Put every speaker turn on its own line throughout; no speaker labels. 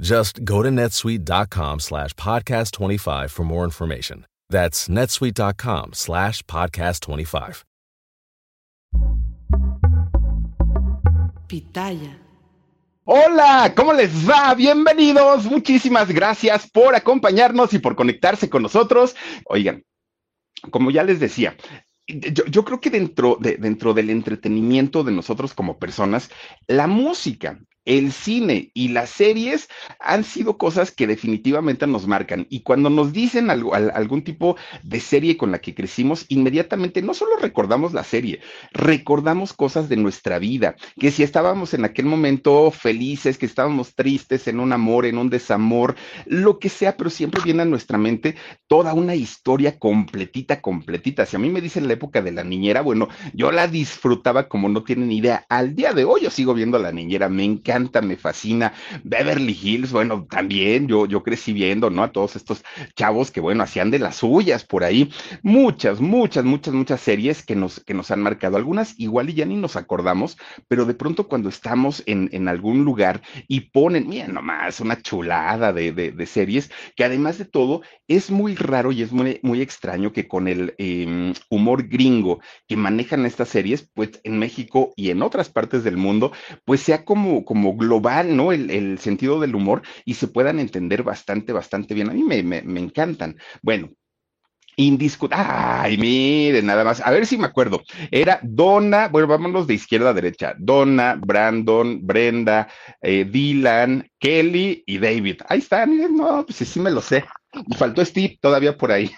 Just go to netsuite.com slash podcast 25 for more information. That's netsuite.com slash podcast 25.
Pitaya.
Hola, ¿cómo les va? Bienvenidos. Muchísimas gracias por acompañarnos y por conectarse con nosotros. Oigan, como ya les decía, yo, yo, creo que dentro, de, dentro del entretenimiento de nosotros como personas, la música el cine y las series han sido cosas que definitivamente nos marcan. Y cuando nos dicen algo, algún tipo de serie con la que crecimos, inmediatamente no solo recordamos la serie, recordamos cosas de nuestra vida, que si estábamos en aquel momento felices, que estábamos tristes, en un amor, en un desamor, lo que sea, pero siempre viene a nuestra mente toda una historia completita, completita. Si a mí me dicen la época de la niñera, bueno, yo la disfrutaba como no tienen idea. Al día de hoy yo sigo viendo a la niñera, me encanta me fascina. Beverly Hills, bueno, también yo, yo crecí viendo, ¿no? A todos estos chavos que, bueno, hacían de las suyas por ahí. Muchas, muchas, muchas, muchas series que nos, que nos han marcado. Algunas igual y ya ni nos acordamos, pero de pronto cuando estamos en, en algún lugar y ponen, miren nomás, una chulada de, de, series, que además de todo es muy raro y es muy, muy extraño que con el em, humor gringo que manejan estas series, pues en México y en otras partes del mundo, pues sea como, como global, ¿no? El, sentido del humor y se puedan entender bastante, bastante bien. A mí me, me, encantan. Bueno, indiscutible. Ay, miren, nada más. A ver si me acuerdo. Era Donna, bueno, vámonos de izquierda a derecha. Donna, Brandon, Brenda, eh, Dylan, Kelly y David. Ahí están, no, pues sí me lo sé. Y faltó Steve todavía por ahí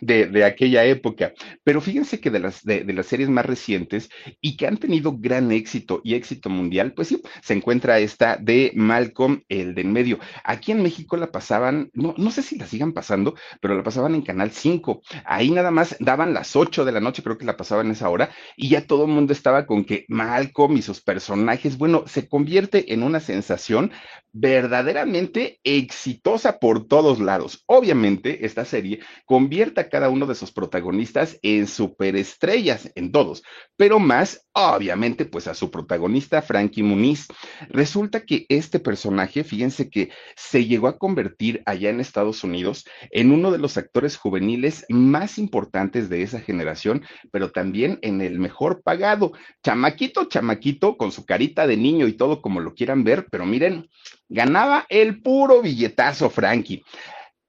de, aquella época. Pero fíjense que de las, de, las series más recientes y que han tenido gran éxito y éxito mundial, pues sí, se encuentra esta de Malcolm, el de en medio. Aquí en México la pasaban, no, no sé si la sigan pasando, pero la pasaban en Canal 5. Ahí nada más daban las 8 de la noche, creo que la pasaban esa hora, y ya todo el mundo estaba con que Malcolm y sus personajes, bueno, se convierte en una sensación verdaderamente exitosa por todos lados. Obviamente, esta serie convierte a cada uno de sus protagonistas en superestrellas, en todos, pero más, obviamente, pues a su protagonista, Frankie Muniz. Resulta que este personaje, fíjense que se llegó a convertir allá en Estados Unidos en uno de los actores juveniles más importantes de esa generación, pero también en el mejor pagado. Chamaquito, chamaquito, con su carita de niño y todo como lo quieran ver, pero miren, ganaba el puro billetazo Frankie.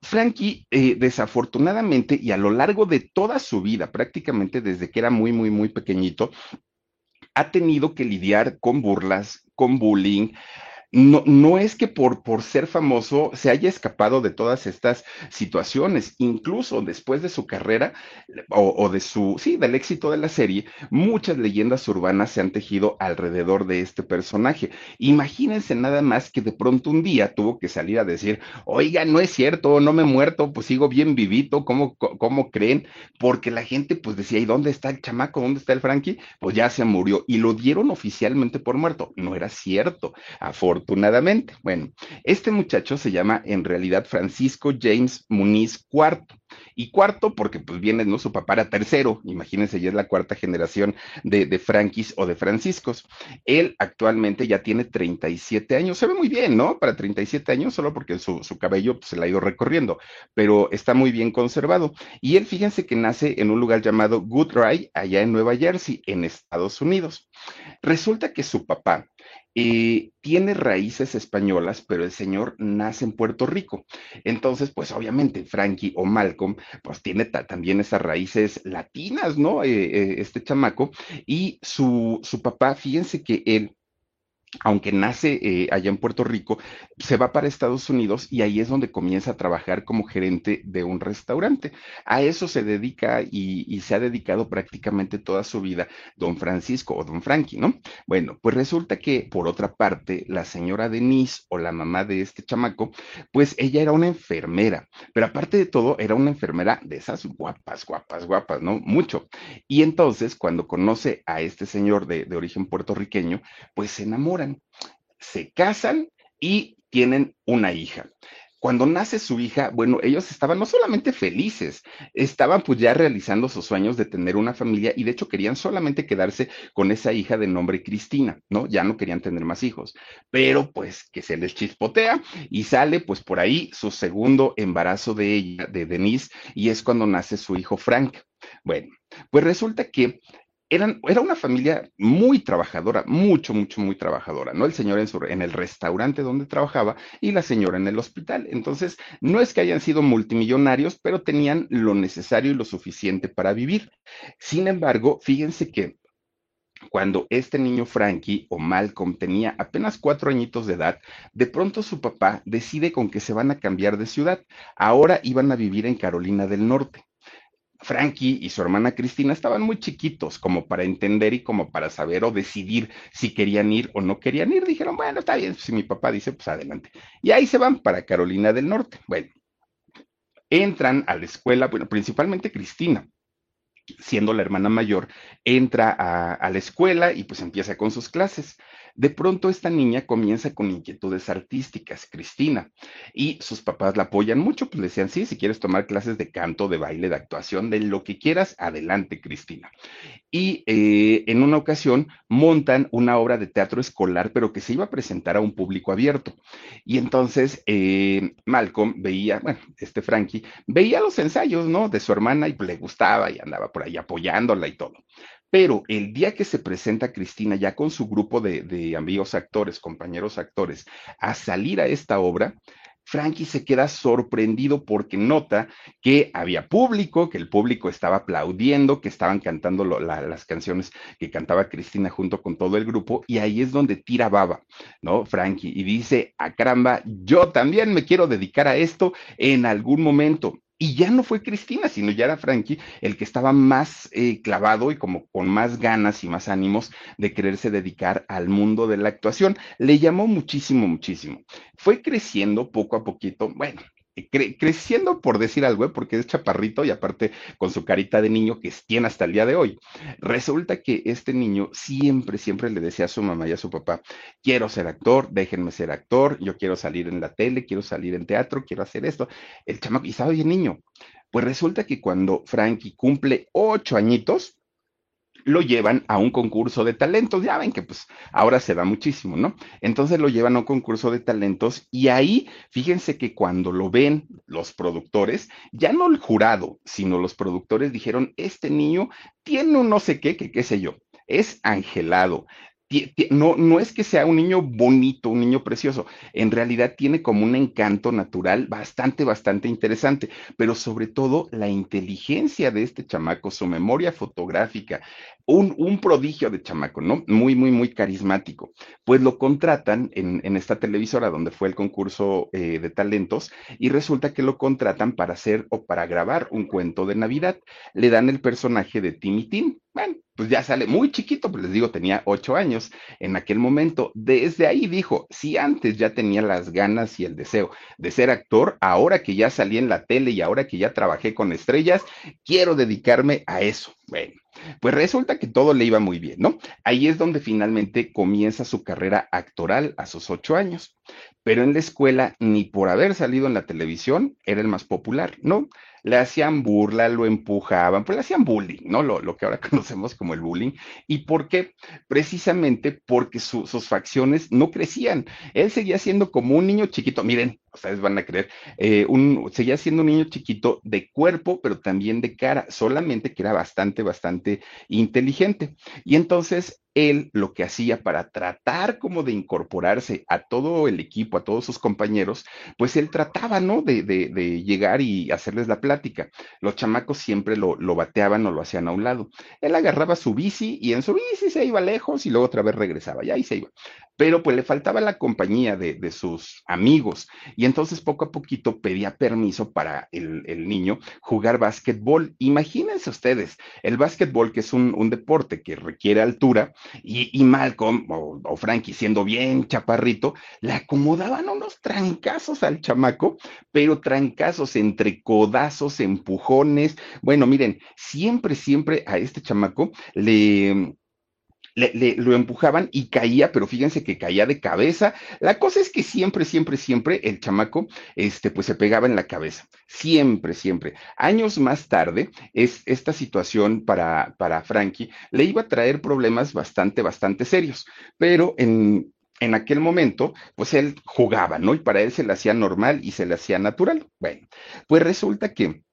Frankie, eh, desafortunadamente, y a lo largo de toda su vida, prácticamente desde que era muy, muy, muy pequeñito, ha tenido que lidiar con burlas, con bullying, no, no es que por, por ser famoso se haya escapado de todas estas situaciones. Incluso después de su carrera o, de su, sí, del éxito de la serie, muchas leyendas urbanas se han tejido alrededor de este personaje. Imagínense nada más que de pronto un día tuvo que salir a decir, oiga, no es cierto, no me he muerto, pues sigo bien vivito, ¿cómo, cómo creen? Porque la gente pues decía, ¿y dónde está el chamaco? ¿Dónde está el Frankie? Pues ya se murió y lo dieron oficialmente por muerto. No era cierto. Afortunadamente afortunadamente. Bueno, este muchacho se llama en realidad Francisco James Muniz IV. Y cuarto, porque pues viene, ¿no? Su papá era tercero, imagínense, ya es la cuarta generación de, de Frankis o de Franciscos. Él actualmente ya tiene 37 años, se ve muy bien, ¿no? Para 37 años, solo porque su, su cabello pues, se le ha ido recorriendo, pero está muy bien conservado. Y él, fíjense que nace en un lugar llamado Goodrye, allá en Nueva Jersey, en Estados Unidos. Resulta que su papá eh, tiene raíces españolas, pero el señor nace en Puerto Rico. Entonces, pues obviamente Frankie o Malcolm, pues tiene también esas raíces latinas, ¿no? Eh, eh, este chamaco. Y su, su papá, fíjense que él aunque nace eh, allá en Puerto Rico, se va para Estados Unidos y ahí es donde comienza a trabajar como gerente de un restaurante. A eso se dedica y, se ha dedicado prácticamente toda su vida don Francisco o don Frankie, ¿no? Bueno, pues resulta que por otra parte, la señora Denise o la mamá de este chamaco, pues ella era una enfermera, pero aparte de todo, era una enfermera de esas guapas, guapas, guapas, ¿no? Mucho. Y entonces, cuando conoce a este señor de, de origen puertorriqueño, pues se enamora se casan y tienen una hija. Cuando nace su hija, bueno, ellos estaban no solamente felices, estaban pues ya realizando sus sueños de tener una familia y de hecho querían solamente quedarse con esa hija de nombre Cristina, ¿no? Ya no querían tener más hijos, pero pues que se les chispotea y sale pues por ahí su segundo embarazo de ella, de Denise, y es cuando nace su hijo Frank. Bueno, pues resulta que era una familia muy trabajadora, mucho, mucho, muy trabajadora, ¿no? El señor en, en, el restaurante donde trabajaba y la señora en el hospital. Entonces, no es que hayan sido multimillonarios, pero tenían lo necesario y lo suficiente para vivir. Sin embargo, fíjense que cuando este niño Frankie o Malcolm tenía apenas cuatro añitos de edad, de pronto su papá decide con que se van a cambiar de ciudad. Ahora iban a vivir en Carolina del Norte. Frankie y su hermana Cristina estaban muy chiquitos como para entender y como para saber o decidir si querían ir o no querían ir. Dijeron, bueno, está bien, si mi papá dice, pues adelante. Y ahí se van para Carolina del Norte. Bueno, entran a la escuela, bueno, principalmente Cristina, siendo la hermana mayor, entra a, a la escuela y pues empieza con sus clases. De pronto esta niña comienza con inquietudes artísticas, Cristina, y sus papás la apoyan mucho, pues le decían, sí, si quieres tomar clases de canto, de baile, de actuación, de lo que quieras, adelante, Cristina. Y eh, en una ocasión montan una obra de teatro escolar, pero que se iba a presentar a un público abierto. Y entonces eh, Malcolm veía, bueno, este Frankie, veía los ensayos, ¿no? De su hermana y le gustaba y andaba por ahí apoyándola y todo. Pero el día que se presenta Cristina ya con su grupo de, amigos actores, compañeros actores, a salir a esta obra, Frankie se queda sorprendido porque nota que había público, que el público estaba aplaudiendo, que estaban cantando las canciones que cantaba Cristina junto con todo el grupo, y ahí es donde tira baba, ¿no? Frankie, y dice, a caramba, yo también me quiero dedicar a esto en algún momento. Y ya no fue Cristina, sino ya era Frankie el que estaba más eh, clavado y como con más ganas y más ánimos de quererse dedicar al mundo de la actuación. Le llamó muchísimo, muchísimo. Fue creciendo poco a poquito. Bueno, creciendo por decir algo, ¿eh? porque es chaparrito y aparte con su carita de niño que tiene hasta el día de hoy. Resulta que este niño siempre, siempre le decía a su mamá y a su papá, quiero ser actor, déjenme ser actor, yo quiero salir en la tele, quiero salir en teatro, quiero hacer esto. El chamaco, y estaba bien niño. Pues resulta que cuando Frankie cumple ocho añitos, lo llevan a un concurso de talentos. Ya ven que pues ahora se da muchísimo, ¿no? Entonces lo llevan a un concurso de talentos y ahí, fíjense que cuando lo ven los productores, ya no el jurado, sino los productores dijeron, este niño tiene un no sé qué, que qué sé yo, es angelado, no, no es que sea un niño bonito, un niño precioso, en realidad tiene como un encanto natural bastante, bastante interesante, pero sobre todo la inteligencia de este chamaco, su memoria fotográfica, un, prodigio de chamaco, ¿no? Muy, muy, muy carismático. Pues lo contratan en, esta televisora donde fue el concurso eh, de talentos y resulta que lo contratan para hacer o para grabar un cuento de Navidad. Le dan el personaje de Timmy Tim. Bueno, pues ya sale muy chiquito, pues les digo, tenía ocho años en aquel momento. Desde ahí dijo, si antes ya tenía las ganas y el deseo de ser actor, ahora que ya salí en la tele y ahora que ya trabajé con estrellas, quiero dedicarme a eso. Bueno, pues resulta que todo le iba muy bien, ¿no? Ahí es donde finalmente comienza su carrera actoral a sus ocho años. Pero en la escuela, ni por haber salido en la televisión, era el más popular, ¿no? le hacían burla, lo empujaban, pues le hacían bullying, ¿no? Lo, que ahora conocemos como el bullying. ¿Y por qué? Precisamente porque sus facciones no crecían. Él seguía siendo como un niño chiquito. Miren, ustedes van a creer, eh, un, seguía siendo un niño chiquito de cuerpo, pero también de cara, solamente que era bastante, bastante inteligente. Y entonces él lo que hacía para tratar como de incorporarse a todo el equipo, a todos sus compañeros, pues él trataba, ¿no? De, de, llegar y hacerles la plática. Los chamacos siempre lo, lo, bateaban o lo hacían a un lado. Él agarraba su bici y en su bici se iba lejos y luego otra vez regresaba, ya ahí se iba. Pero pues le faltaba la compañía de, de sus amigos y entonces poco a poquito pedía permiso para el, el niño jugar básquetbol. Imagínense ustedes, el básquetbol que es un, un deporte que requiere altura, y, y Malcolm o, o, Frankie, siendo bien chaparrito, le acomodaban unos trancazos al chamaco, pero trancazos entre codazos, empujones. Bueno, miren, siempre, siempre a este chamaco le, le, lo empujaban y caía, pero fíjense que caía de cabeza. La cosa es que siempre, siempre, siempre el chamaco, este, pues se pegaba en la cabeza. Siempre, siempre. Años más tarde, es, esta situación para, para Frankie le iba a traer problemas bastante, bastante serios, pero en, en aquel momento, pues él jugaba, ¿no? Y para él se le hacía normal y se le hacía natural. Bueno, pues resulta que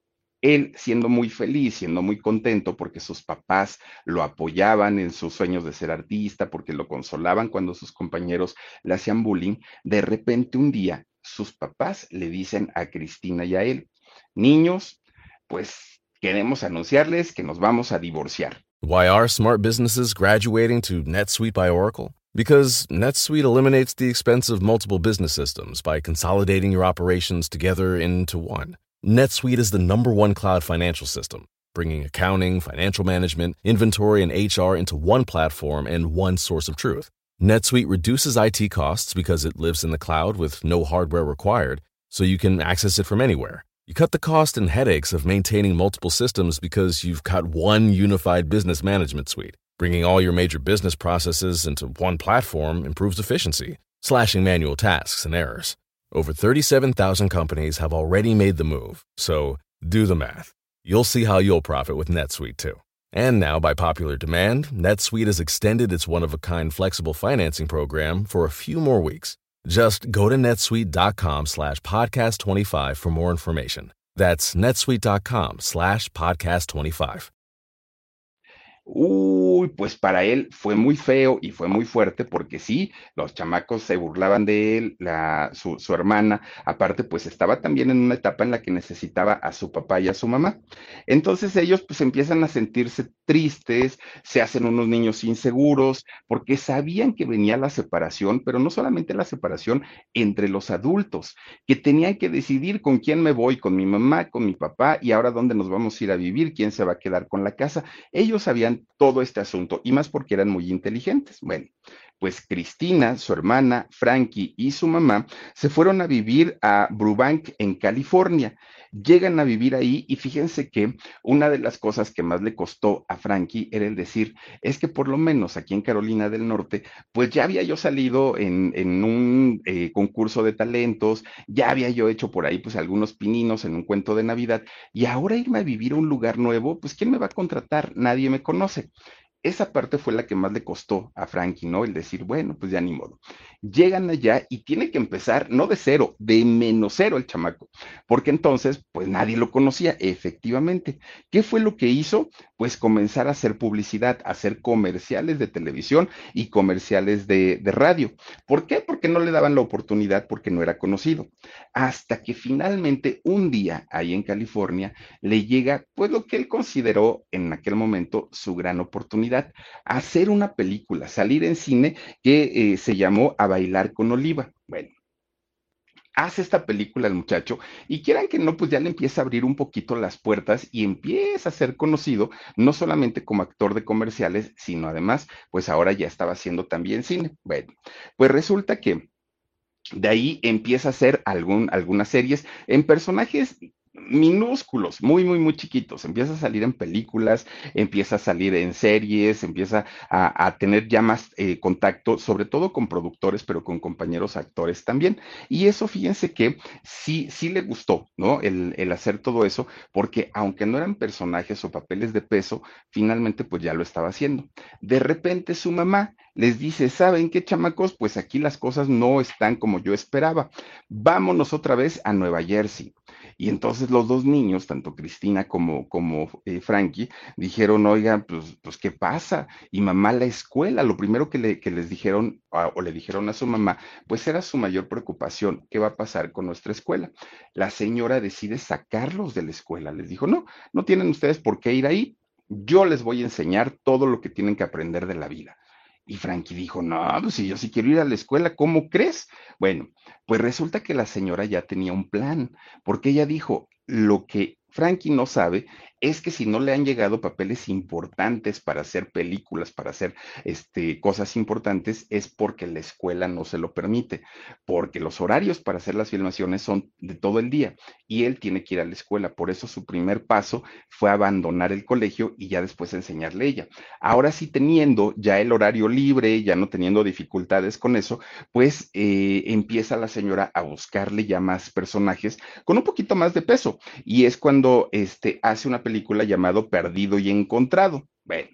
él siendo muy feliz, siendo muy contento porque sus papás lo apoyaban en sus sueños de ser artista, porque lo consolaban cuando sus compañeros le hacían bullying, de repente un día sus papás le dicen a Cristina y a él, niños, pues queremos anunciarles que nos vamos a divorciar.
Why are smart businesses graduating to NetSuite by Oracle? Because NetSuite eliminates the expense of multiple business systems by consolidating your operations together into one. NetSuite is the number one cloud financial system, bringing accounting, financial management, inventory, and HR into one platform and one source of truth. NetSuite reduces IT costs because it lives in the cloud with no hardware required, so you can access it from anywhere. You cut the cost and headaches of maintaining multiple systems because you've got one unified business management suite. Bringing all your major business processes into one platform improves efficiency, slashing manual tasks and errors. Over 37,000 companies have already made the move, so do the math. You'll see how you'll profit with NetSuite too. And now, by popular demand, NetSuite has extended its one of a kind flexible financing program for a few more weeks. Just go to netsuite.com slash podcast 25 for more information. That's netsuite.com slash podcast 25.
Uy, pues para él fue muy feo y fue muy fuerte porque sí, los chamacos se burlaban de él, su, su, hermana, aparte pues estaba también en una etapa en la que necesitaba a su papá y a su mamá. Entonces ellos pues empiezan a sentirse tristes, se hacen unos niños inseguros porque sabían que venía la separación, pero no solamente la separación entre los adultos, que tenían que decidir con quién me voy, con mi mamá, con mi papá y ahora dónde nos vamos a ir a vivir, quién se va a quedar con la casa. Ellos todo este asunto y más porque eran muy inteligentes. Bueno, pues Cristina, su hermana, Frankie y su mamá se fueron a vivir a Burbank, en California. Llegan a vivir ahí y fíjense que una de las cosas que más le costó a Frankie era el decir, es que por lo menos aquí en Carolina del Norte, pues ya había yo salido en, en un eh, concurso de talentos, ya había yo hecho por ahí pues algunos pininos en un cuento de Navidad y ahora irme a vivir a un lugar nuevo, pues ¿quién me va a contratar? Nadie me conoce. Esa parte fue la que más le costó a Frankie, ¿no? El decir, bueno, pues ya ni modo. Llegan allá y tiene que empezar, no de cero, de menos cero el chamaco, porque entonces, pues nadie lo conocía, efectivamente. ¿Qué fue lo que hizo? Pues comenzar a hacer publicidad, a hacer comerciales de televisión y comerciales de, de radio. ¿Por qué? Porque no le daban la oportunidad, porque no era conocido. Hasta que finalmente un día, ahí en California, le llega, pues lo que él consideró en aquel momento su gran oportunidad hacer una película, salir en cine que eh, se llamó A Bailar con Oliva. Bueno, hace esta película el muchacho y quieran que no, pues ya le empieza a abrir un poquito las puertas y empieza a ser conocido, no solamente como actor de comerciales, sino además, pues ahora ya estaba haciendo también cine. Bueno, pues resulta que de ahí empieza a hacer algún, algunas series en personajes minúsculos, muy, muy, muy chiquitos. Empieza a salir en películas, empieza a salir en series, empieza a, a tener ya más eh, contacto, sobre todo con productores, pero con compañeros actores también. Y eso, fíjense que sí, sí le gustó, ¿no? El, el hacer todo eso, porque aunque no eran personajes o papeles de peso, finalmente pues ya lo estaba haciendo. De repente su mamá les dice, ¿saben qué, chamacos? Pues aquí las cosas no están como yo esperaba. Vámonos otra vez a Nueva Jersey. Y entonces los dos niños, tanto Cristina como, como eh, Frankie, dijeron, oigan, pues, pues, ¿qué pasa? Y mamá, la escuela, lo primero que, le, que les dijeron o le dijeron a su mamá, pues era su mayor preocupación, ¿qué va a pasar con nuestra escuela? La señora decide sacarlos de la escuela. Les dijo, no, no tienen ustedes por qué ir ahí. Yo les voy a enseñar todo lo que tienen que aprender de la vida. Y Frankie dijo, no, pues si yo sí quiero ir a la escuela, ¿cómo crees? Bueno, pues resulta que la señora ya tenía un plan, porque ella dijo, lo que Frankie no sabe es que si no le han llegado papeles importantes para hacer películas, para hacer este, cosas importantes, es porque la escuela no se lo permite, porque los horarios para hacer las filmaciones son de todo el día y él tiene que ir a la escuela. Por eso su primer paso fue abandonar el colegio y ya después enseñarle ella. Ahora sí teniendo ya el horario libre, ya no teniendo dificultades con eso, pues eh, empieza la señora a buscarle ya más personajes con un poquito más de peso y es cuando este, hace una película llamado Perdido y Encontrado. Bueno,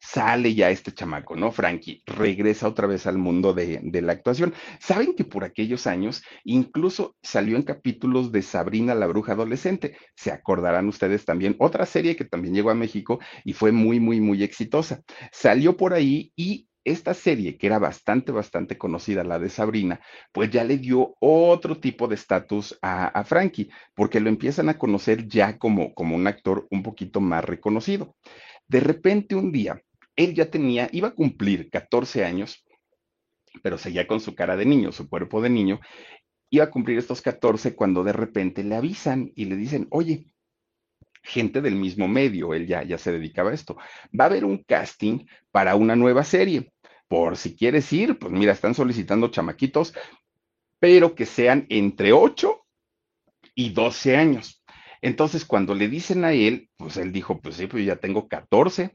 sale ya este chamaco, ¿no? Frankie regresa otra vez al mundo de, la actuación. Saben que por aquellos años incluso salió en capítulos de Sabrina la bruja adolescente. Se acordarán ustedes también, otra serie que también llegó a México y fue muy, muy, muy exitosa. Salió por ahí y esta serie, que era bastante, bastante conocida, la de Sabrina, pues ya le dio otro tipo de estatus a, a, Frankie, porque lo empiezan a conocer ya como, como un actor un poquito más reconocido. De repente un día, él ya tenía, iba a cumplir 14 años, pero seguía con su cara de niño, su cuerpo de niño, iba a cumplir estos 14 cuando de repente le avisan y le dicen, oye, gente del mismo medio, él ya, ya se dedicaba a esto, va a haber un casting para una nueva serie por si quieres ir, pues mira, están solicitando chamaquitos, pero que sean entre 8 y 12 años. Entonces, cuando le dicen a él, pues él dijo, pues sí, pues ya tengo 14,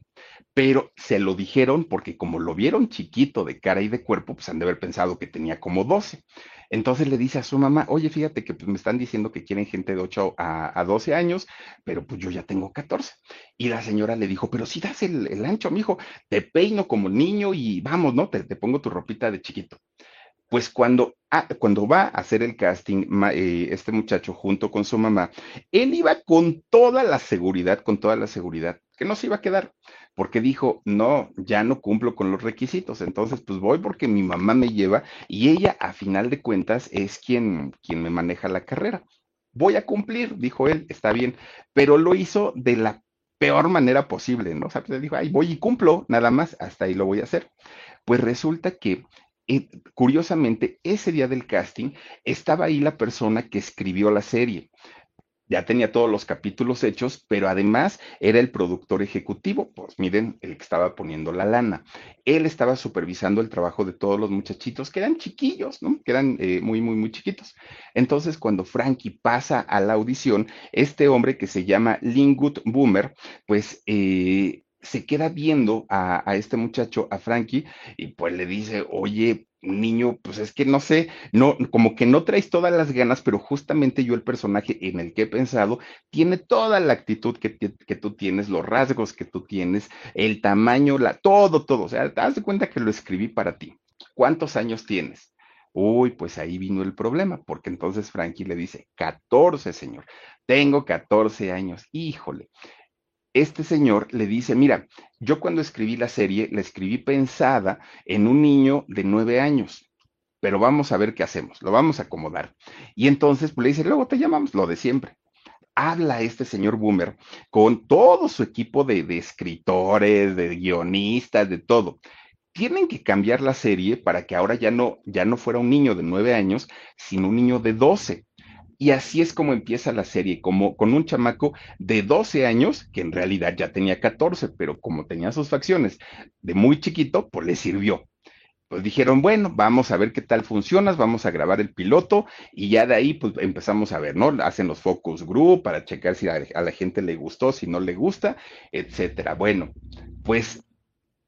pero se lo dijeron porque como lo vieron chiquito de cara y de cuerpo, pues han de haber pensado que tenía como 12. Entonces le dice a su mamá, oye, fíjate que pues, me están diciendo que quieren gente de 8 a, a 12 años, pero pues yo ya tengo 14. Y la señora le dijo, pero si das el, ancho, mijo, te peino como niño y vamos, ¿no? Te, te pongo tu ropita de chiquito. Pues cuando, ah, cuando va a hacer el casting, eh, este muchacho junto con su mamá, él iba con toda la seguridad, con toda la seguridad, que no se iba a quedar, porque dijo, no, ya no cumplo con los requisitos, entonces pues voy porque mi mamá me lleva y ella a final de cuentas es quien, quien me maneja la carrera. Voy a cumplir, dijo él, está bien, pero lo hizo de la peor manera posible, ¿no? O pues dijo, ay, voy y cumplo, nada más, hasta ahí lo voy a hacer. Pues resulta que curiosamente, ese día del casting estaba ahí la persona que escribió la serie. Ya tenía todos los capítulos hechos, pero además era el productor ejecutivo. Pues miren, el que estaba poniendo la lana. Él estaba supervisando el trabajo de todos los muchachitos que eran chiquillos, ¿no? Que eran eh, muy, muy, muy chiquitos. Entonces, cuando Frankie pasa a la audición, este hombre que se llama Lingut Boomer, pues eh, se queda viendo a, a, este muchacho, a Frankie, y pues le dice, oye, niño, pues es que no sé, no, como que no traes todas las ganas, pero justamente yo el personaje en el que he pensado tiene toda la actitud que, que tú tienes, los rasgos que tú tienes, el tamaño, la, todo, todo. O sea, te das cuenta que lo escribí para ti. ¿Cuántos años tienes? Uy, pues ahí vino el problema, porque entonces Frankie le dice, 14, señor, tengo 14 años, híjole este señor le dice, mira, yo cuando escribí la serie, la escribí pensada en un niño de nueve años, pero vamos a ver qué hacemos, lo vamos a acomodar. Y entonces pues, le dice, luego te llamamos, lo de siempre. Habla este señor Boomer con todo su equipo de, de escritores, de guionistas, de todo tienen que cambiar la serie para que ahora ya no, ya no fuera un niño de nueve años, sino un niño de doce. Y así es como empieza la serie, como con un chamaco de 12 años, que en realidad ya tenía 14, pero como tenía sus facciones de muy chiquito, pues le sirvió. Pues dijeron, bueno, vamos a ver qué tal funcionas, vamos a grabar el piloto y ya de ahí pues empezamos a ver, ¿no? Hacen los focus group para checar si a, a la gente le gustó, si no le gusta, etcétera. Bueno, pues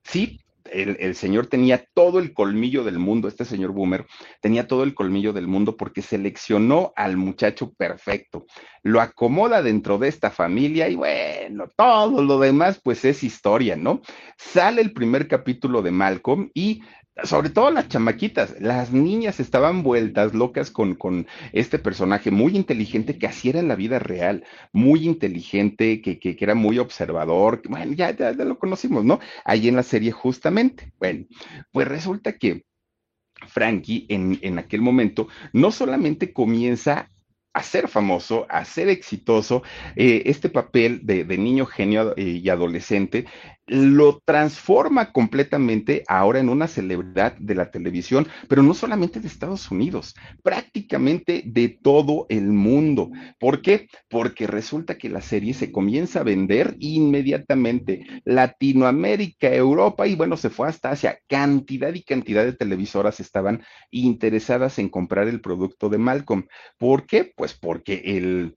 sí, el, señor tenía todo el colmillo del mundo, este señor Boomer tenía todo el colmillo del mundo porque seleccionó al muchacho perfecto, lo acomoda dentro de esta familia y bueno, todo lo demás pues es historia, ¿no? Sale el primer capítulo de Malcolm y sobre todo las chamaquitas, las niñas estaban vueltas locas con, con este personaje muy inteligente que así era en la vida real, muy inteligente, que, que, que era muy observador, bueno, ya, ya, lo conocimos, ¿no? Ahí en la serie justamente. Bueno, pues resulta que Frankie en, en aquel momento no solamente comienza a ser famoso, a ser exitoso, eh, este papel de, de niño genio y adolescente lo transforma completamente ahora en una celebridad de la televisión, pero no solamente de Estados Unidos, prácticamente de todo el mundo. ¿Por qué? Porque resulta que la serie se comienza a vender inmediatamente. Latinoamérica, Europa y bueno, se fue hasta Asia. Cantidad y cantidad de televisoras estaban interesadas en comprar el producto de Malcolm. ¿Por qué? Pues porque el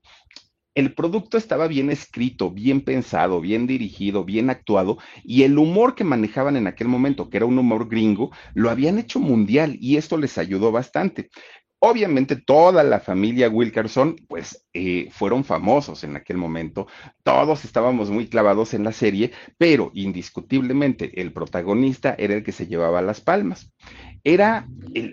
el producto estaba bien escrito, bien pensado, bien dirigido, bien actuado, y el humor que manejaban en aquel momento, que era un humor gringo, lo habían hecho mundial y esto les ayudó bastante. Obviamente toda la familia Wilkerson, pues eh, fueron famosos en aquel momento, todos estábamos muy clavados en la serie, pero indiscutiblemente el protagonista era el que se llevaba las palmas. Era,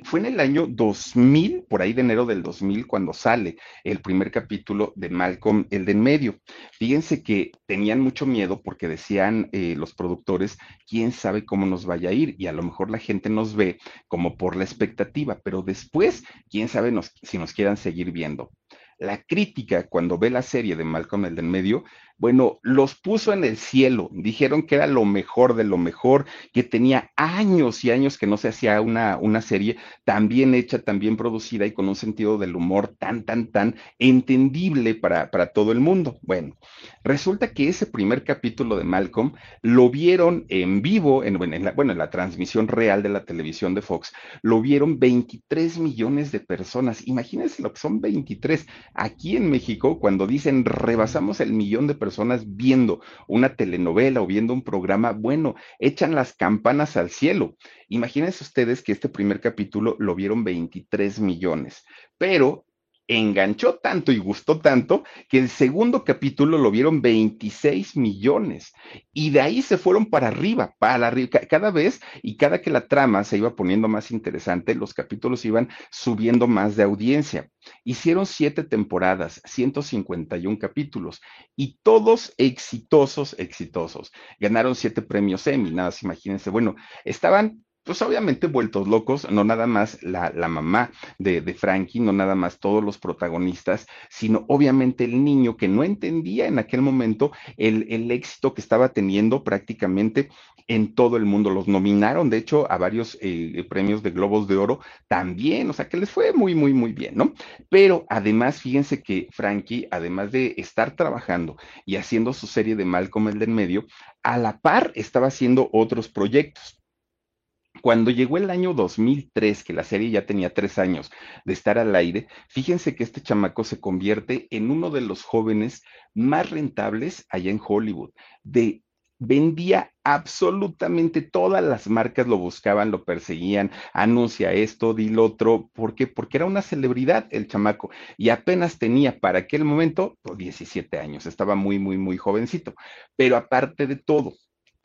fue en el año 2000, por ahí de enero del 2000, cuando sale el primer capítulo de Malcolm, el de en medio. Fíjense que tenían mucho miedo porque decían eh, los productores, quién sabe cómo nos vaya a ir, y a lo mejor la gente nos ve como por la expectativa, pero después, quién sabe si nos quieran seguir viendo. La crítica, cuando ve la serie de Malcolm el del medio, bueno, los puso en el cielo, dijeron que era lo mejor de lo mejor, que tenía años y años que no se hacía una, una serie tan bien hecha, tan bien producida y con un sentido del humor tan, tan, tan entendible para, para todo el mundo. Bueno, resulta que ese primer capítulo de Malcolm lo vieron en vivo, en, en la, bueno, en la transmisión real de la televisión de Fox, lo vieron 23 millones de personas. Imagínense lo que son 23. Aquí en México, cuando dicen rebasamos el millón de personas viendo una telenovela o viendo un programa, bueno, echan las campanas al cielo. Imagínense ustedes que este primer capítulo lo vieron 23 millones, pero enganchó tanto y gustó tanto que el segundo capítulo lo vieron 26 millones y de ahí se fueron para arriba, para arriba, cada vez y cada que la trama se iba poniendo más interesante, los capítulos iban subiendo más de audiencia. Hicieron siete temporadas, 151 capítulos y todos exitosos, exitosos. Ganaron siete premios Emmy, nada imagínense. Bueno, estaban pues obviamente vueltos locos, no nada más la, la mamá de, de, Frankie, no nada más todos los protagonistas, sino obviamente el niño que no entendía en aquel momento el, el éxito que estaba teniendo prácticamente en todo el mundo. Los nominaron, de hecho, a varios eh, premios de Globos de Oro también, o sea que les fue muy, muy, muy bien, ¿no? Pero además, fíjense que Frankie, además de estar trabajando y haciendo su serie de Malcolm el del medio, a la par estaba haciendo otros proyectos. Cuando llegó el año 2003, que la serie ya tenía tres años de estar al aire, fíjense que este chamaco se convierte en uno de los jóvenes más rentables allá en Hollywood. De vendía absolutamente todas las marcas lo buscaban, lo perseguían, anuncia esto, di lo otro, ¿por qué? Porque era una celebridad el chamaco y apenas tenía para aquel momento 17 pues, años, estaba muy, muy, muy jovencito. Pero aparte de todo,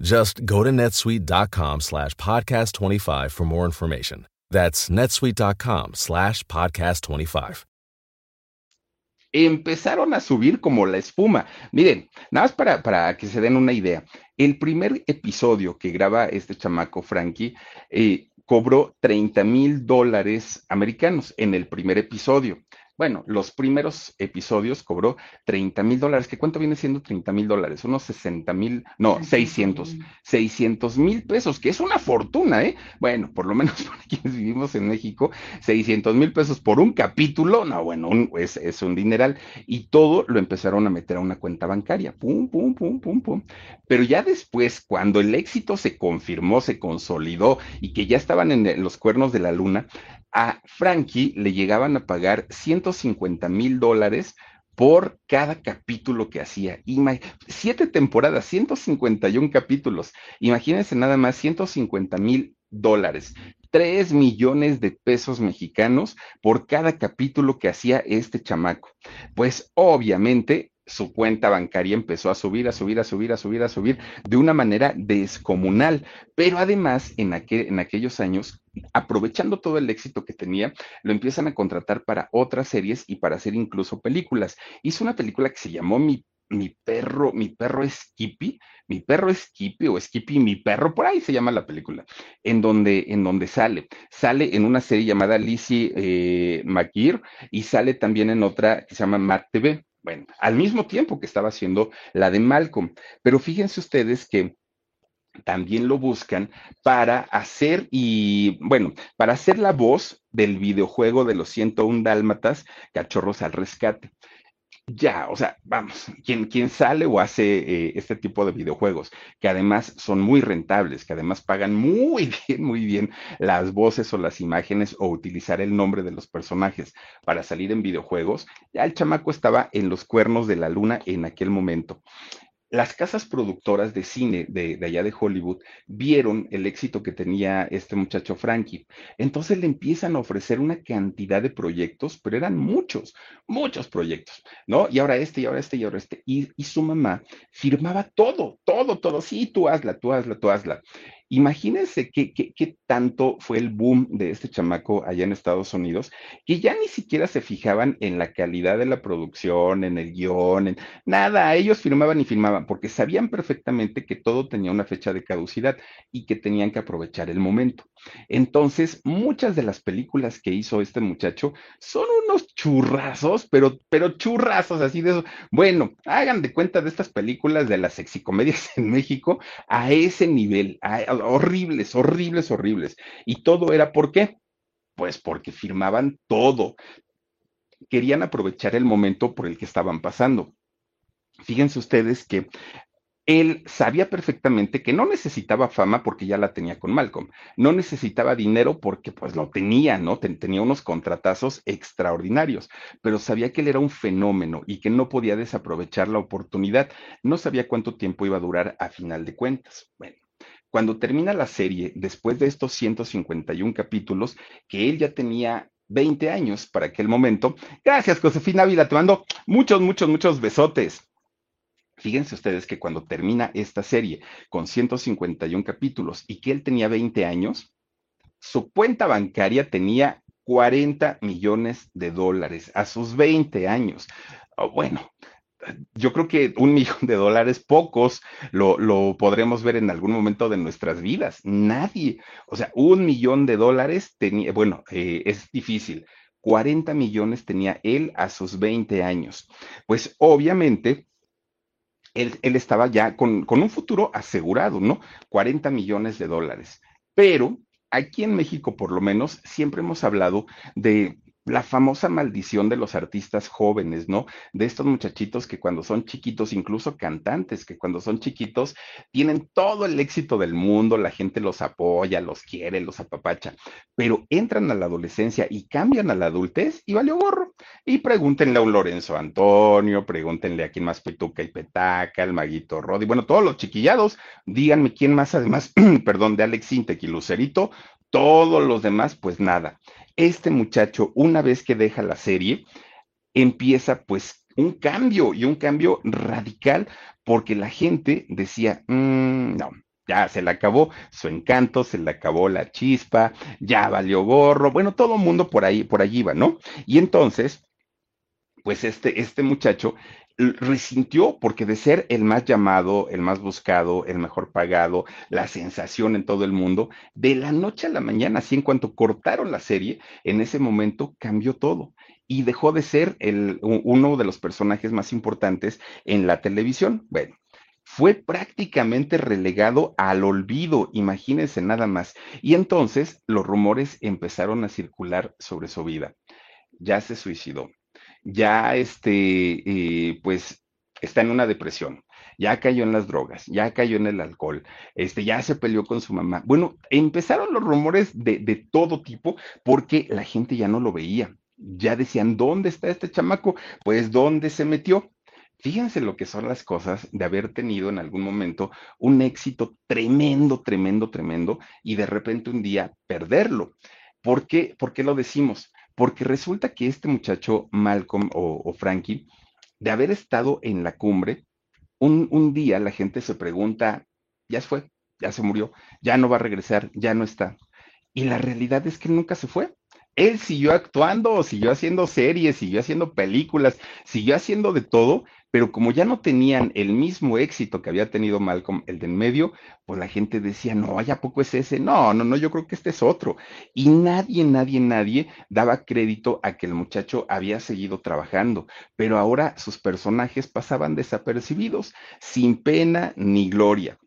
Just go to netsuite.com slash podcast 25 for more information. That's netsuite.com slash podcast 25.
empezaron a subir como la espuma. Miren, nada más para, que se den una idea. El primer episodio que graba este chamaco Frankie eh, cobró 30 mil dólares americanos en el primer episodio. Bueno, los primeros episodios cobró 30 mil dólares. ¿Qué cuánto viene siendo 30 mil dólares? Unos 60 mil, no, 600, 600 mil pesos, que es una fortuna, ¿eh? Bueno, por lo menos para quienes vivimos en México, 600 mil pesos por un capítulo, no, bueno, es, es un dineral. Y todo lo empezaron a meter a una cuenta bancaria, pum, pum, pum, pum, pum. Pero ya después, cuando el éxito se confirmó, se consolidó y que ya estaban en los cuernos de la luna, a Frankie le llegaban a pagar 150 mil dólares por cada capítulo que hacía. siete temporadas, 151 capítulos. Imagínense nada más, 150 mil dólares. 3 millones de pesos mexicanos por cada capítulo que hacía este chamaco. Pues obviamente su cuenta bancaria empezó a subir, a subir, a subir, a subir, a subir de una manera descomunal. Pero además, en, en aquellos años, aprovechando todo el éxito que tenía, lo empiezan a contratar para otras series y para hacer incluso películas. Hizo una película que se llamó Mi mi perro, mi perro Skippy, mi perro Skippy o Skippy, mi perro, por ahí se llama la película, en donde, en donde sale. Sale en una serie llamada Lizzie eh, McGear y sale también en otra que se llama Matt TV. Bueno, al mismo tiempo que estaba haciendo la de Malcolm. Pero fíjense ustedes que también lo buscan para hacer y, bueno, para hacer la voz del videojuego de los 101 dálmatas, cachorros al rescate. Ya, o sea, vamos, quien, sale o hace eh, este tipo de videojuegos, que además son muy rentables, que además pagan muy bien, muy bien las voces o las imágenes o utilizar el nombre de los personajes para salir en videojuegos, ya el chamaco estaba en los cuernos de la luna en aquel momento las casas productoras de cine de, allá de Hollywood vieron el éxito que tenía este muchacho Frankie. Entonces le empiezan a ofrecer una cantidad de proyectos, pero eran muchos, muchos proyectos, ¿no? Y ahora este, y ahora este, y ahora este. Y, y su mamá firmaba todo, todo, todo. Sí, tú hazla, tú hazla, tú hazla. Imagínense qué, qué, tanto fue el boom de este chamaco allá en Estados Unidos, que ya ni siquiera se fijaban en la calidad de la producción, en el guion, en nada, ellos firmaban y firmaban, porque sabían perfectamente que todo tenía una fecha de caducidad y que tenían que aprovechar el momento. Entonces, muchas de las películas que hizo este muchacho son unos churrazos, pero, pero churrazos así de eso. Bueno, hagan de cuenta de estas películas de las sexicomedias en México a ese nivel, horribles, horribles, horribles. Y todo era por qué? Pues porque firmaban todo. Querían aprovechar el momento por el que estaban pasando. Fíjense ustedes que él sabía perfectamente que no necesitaba fama porque ya la tenía con Malcolm, no necesitaba dinero porque pues lo tenía, ¿no? tenía unos contratazos extraordinarios, pero sabía que él era un fenómeno y que no podía desaprovechar la oportunidad. No sabía cuánto tiempo iba a durar a final de cuentas. Bueno, cuando termina la serie, después de estos 151 capítulos, que él ya tenía 20 años para aquel momento. Gracias, Josefina Ávila, te mando muchos, muchos, muchos besotes. Fíjense ustedes que cuando termina esta serie con 151 capítulos y que él tenía 20 años, su cuenta bancaria tenía 40 millones de dólares a sus 20 años. Oh, bueno, yo creo que un millón de dólares, pocos lo, lo, podremos ver en algún momento de nuestras vidas. Nadie. O sea, un millón de dólares tenía, bueno, eh, es difícil. 40 millones tenía él a sus 20 años. Pues obviamente él, estaba ya con, con, un futuro asegurado, ¿no? 40 millones de dólares. Pero aquí en México, por lo menos, siempre hemos hablado de la famosa maldición de los artistas jóvenes, ¿no? De estos muchachitos que cuando son chiquitos, incluso cantantes, que cuando son chiquitos tienen todo el éxito del mundo, la gente los apoya, los quiere, los apapacha, pero entran a la adolescencia y cambian a la adultez y valió gorro. Y pregúntenle a un Lorenzo Antonio, pregúntenle a quién más Pituca y Petaca, al Maguito Rodi, bueno, todos los chiquillados, díganme quién más, además, perdón, de Alex Intec y Lucerito, todos los demás, pues nada este muchacho, una vez que deja la serie, empieza pues un cambio y un cambio radical porque la gente decía, mm, no, ya se le acabó su encanto, se le acabó la chispa, ya valió gorro, bueno, todo el mundo por ahí, por allí va, ¿no? Y entonces, pues este, este muchacho resintió porque de ser el más llamado, el más buscado, el mejor pagado, la sensación en todo el mundo, de la noche a la mañana, así en cuanto cortaron la serie, en ese momento cambió todo y dejó de ser el, uno de los personajes más importantes en la televisión. Bueno, fue prácticamente relegado al olvido, imagínense nada más. Y entonces los rumores empezaron a circular sobre su vida. Ya se suicidó, ya este, eh, pues está en una depresión, ya cayó en las drogas, ya cayó en el alcohol, este, ya se peleó con su mamá. Bueno, empezaron los rumores de, de todo tipo porque la gente ya no lo veía. Ya decían, ¿dónde está este chamaco? Pues, ¿dónde se metió? Fíjense lo que son las cosas de haber tenido en algún momento un éxito tremendo, tremendo, tremendo y de repente un día perderlo. ¿Por qué, ¿Por qué lo decimos? Porque resulta que este muchacho, Malcolm o, Frankie, de haber estado en la cumbre, un, un día la gente se pregunta, ya se fue, ya se murió, ya no va a regresar, ya no está. Y la realidad es que nunca se fue él siguió actuando, siguió haciendo series, siguió haciendo películas, siguió haciendo de todo, pero como ya no tenían el mismo éxito que había tenido Malcolm, el de en medio, pues la gente decía, no, ¿ya poco es ese? No, no, no, yo creo que este es otro. Y nadie, nadie, nadie daba crédito a que el muchacho había seguido trabajando, pero ahora sus personajes pasaban desapercibidos, sin pena ni gloria.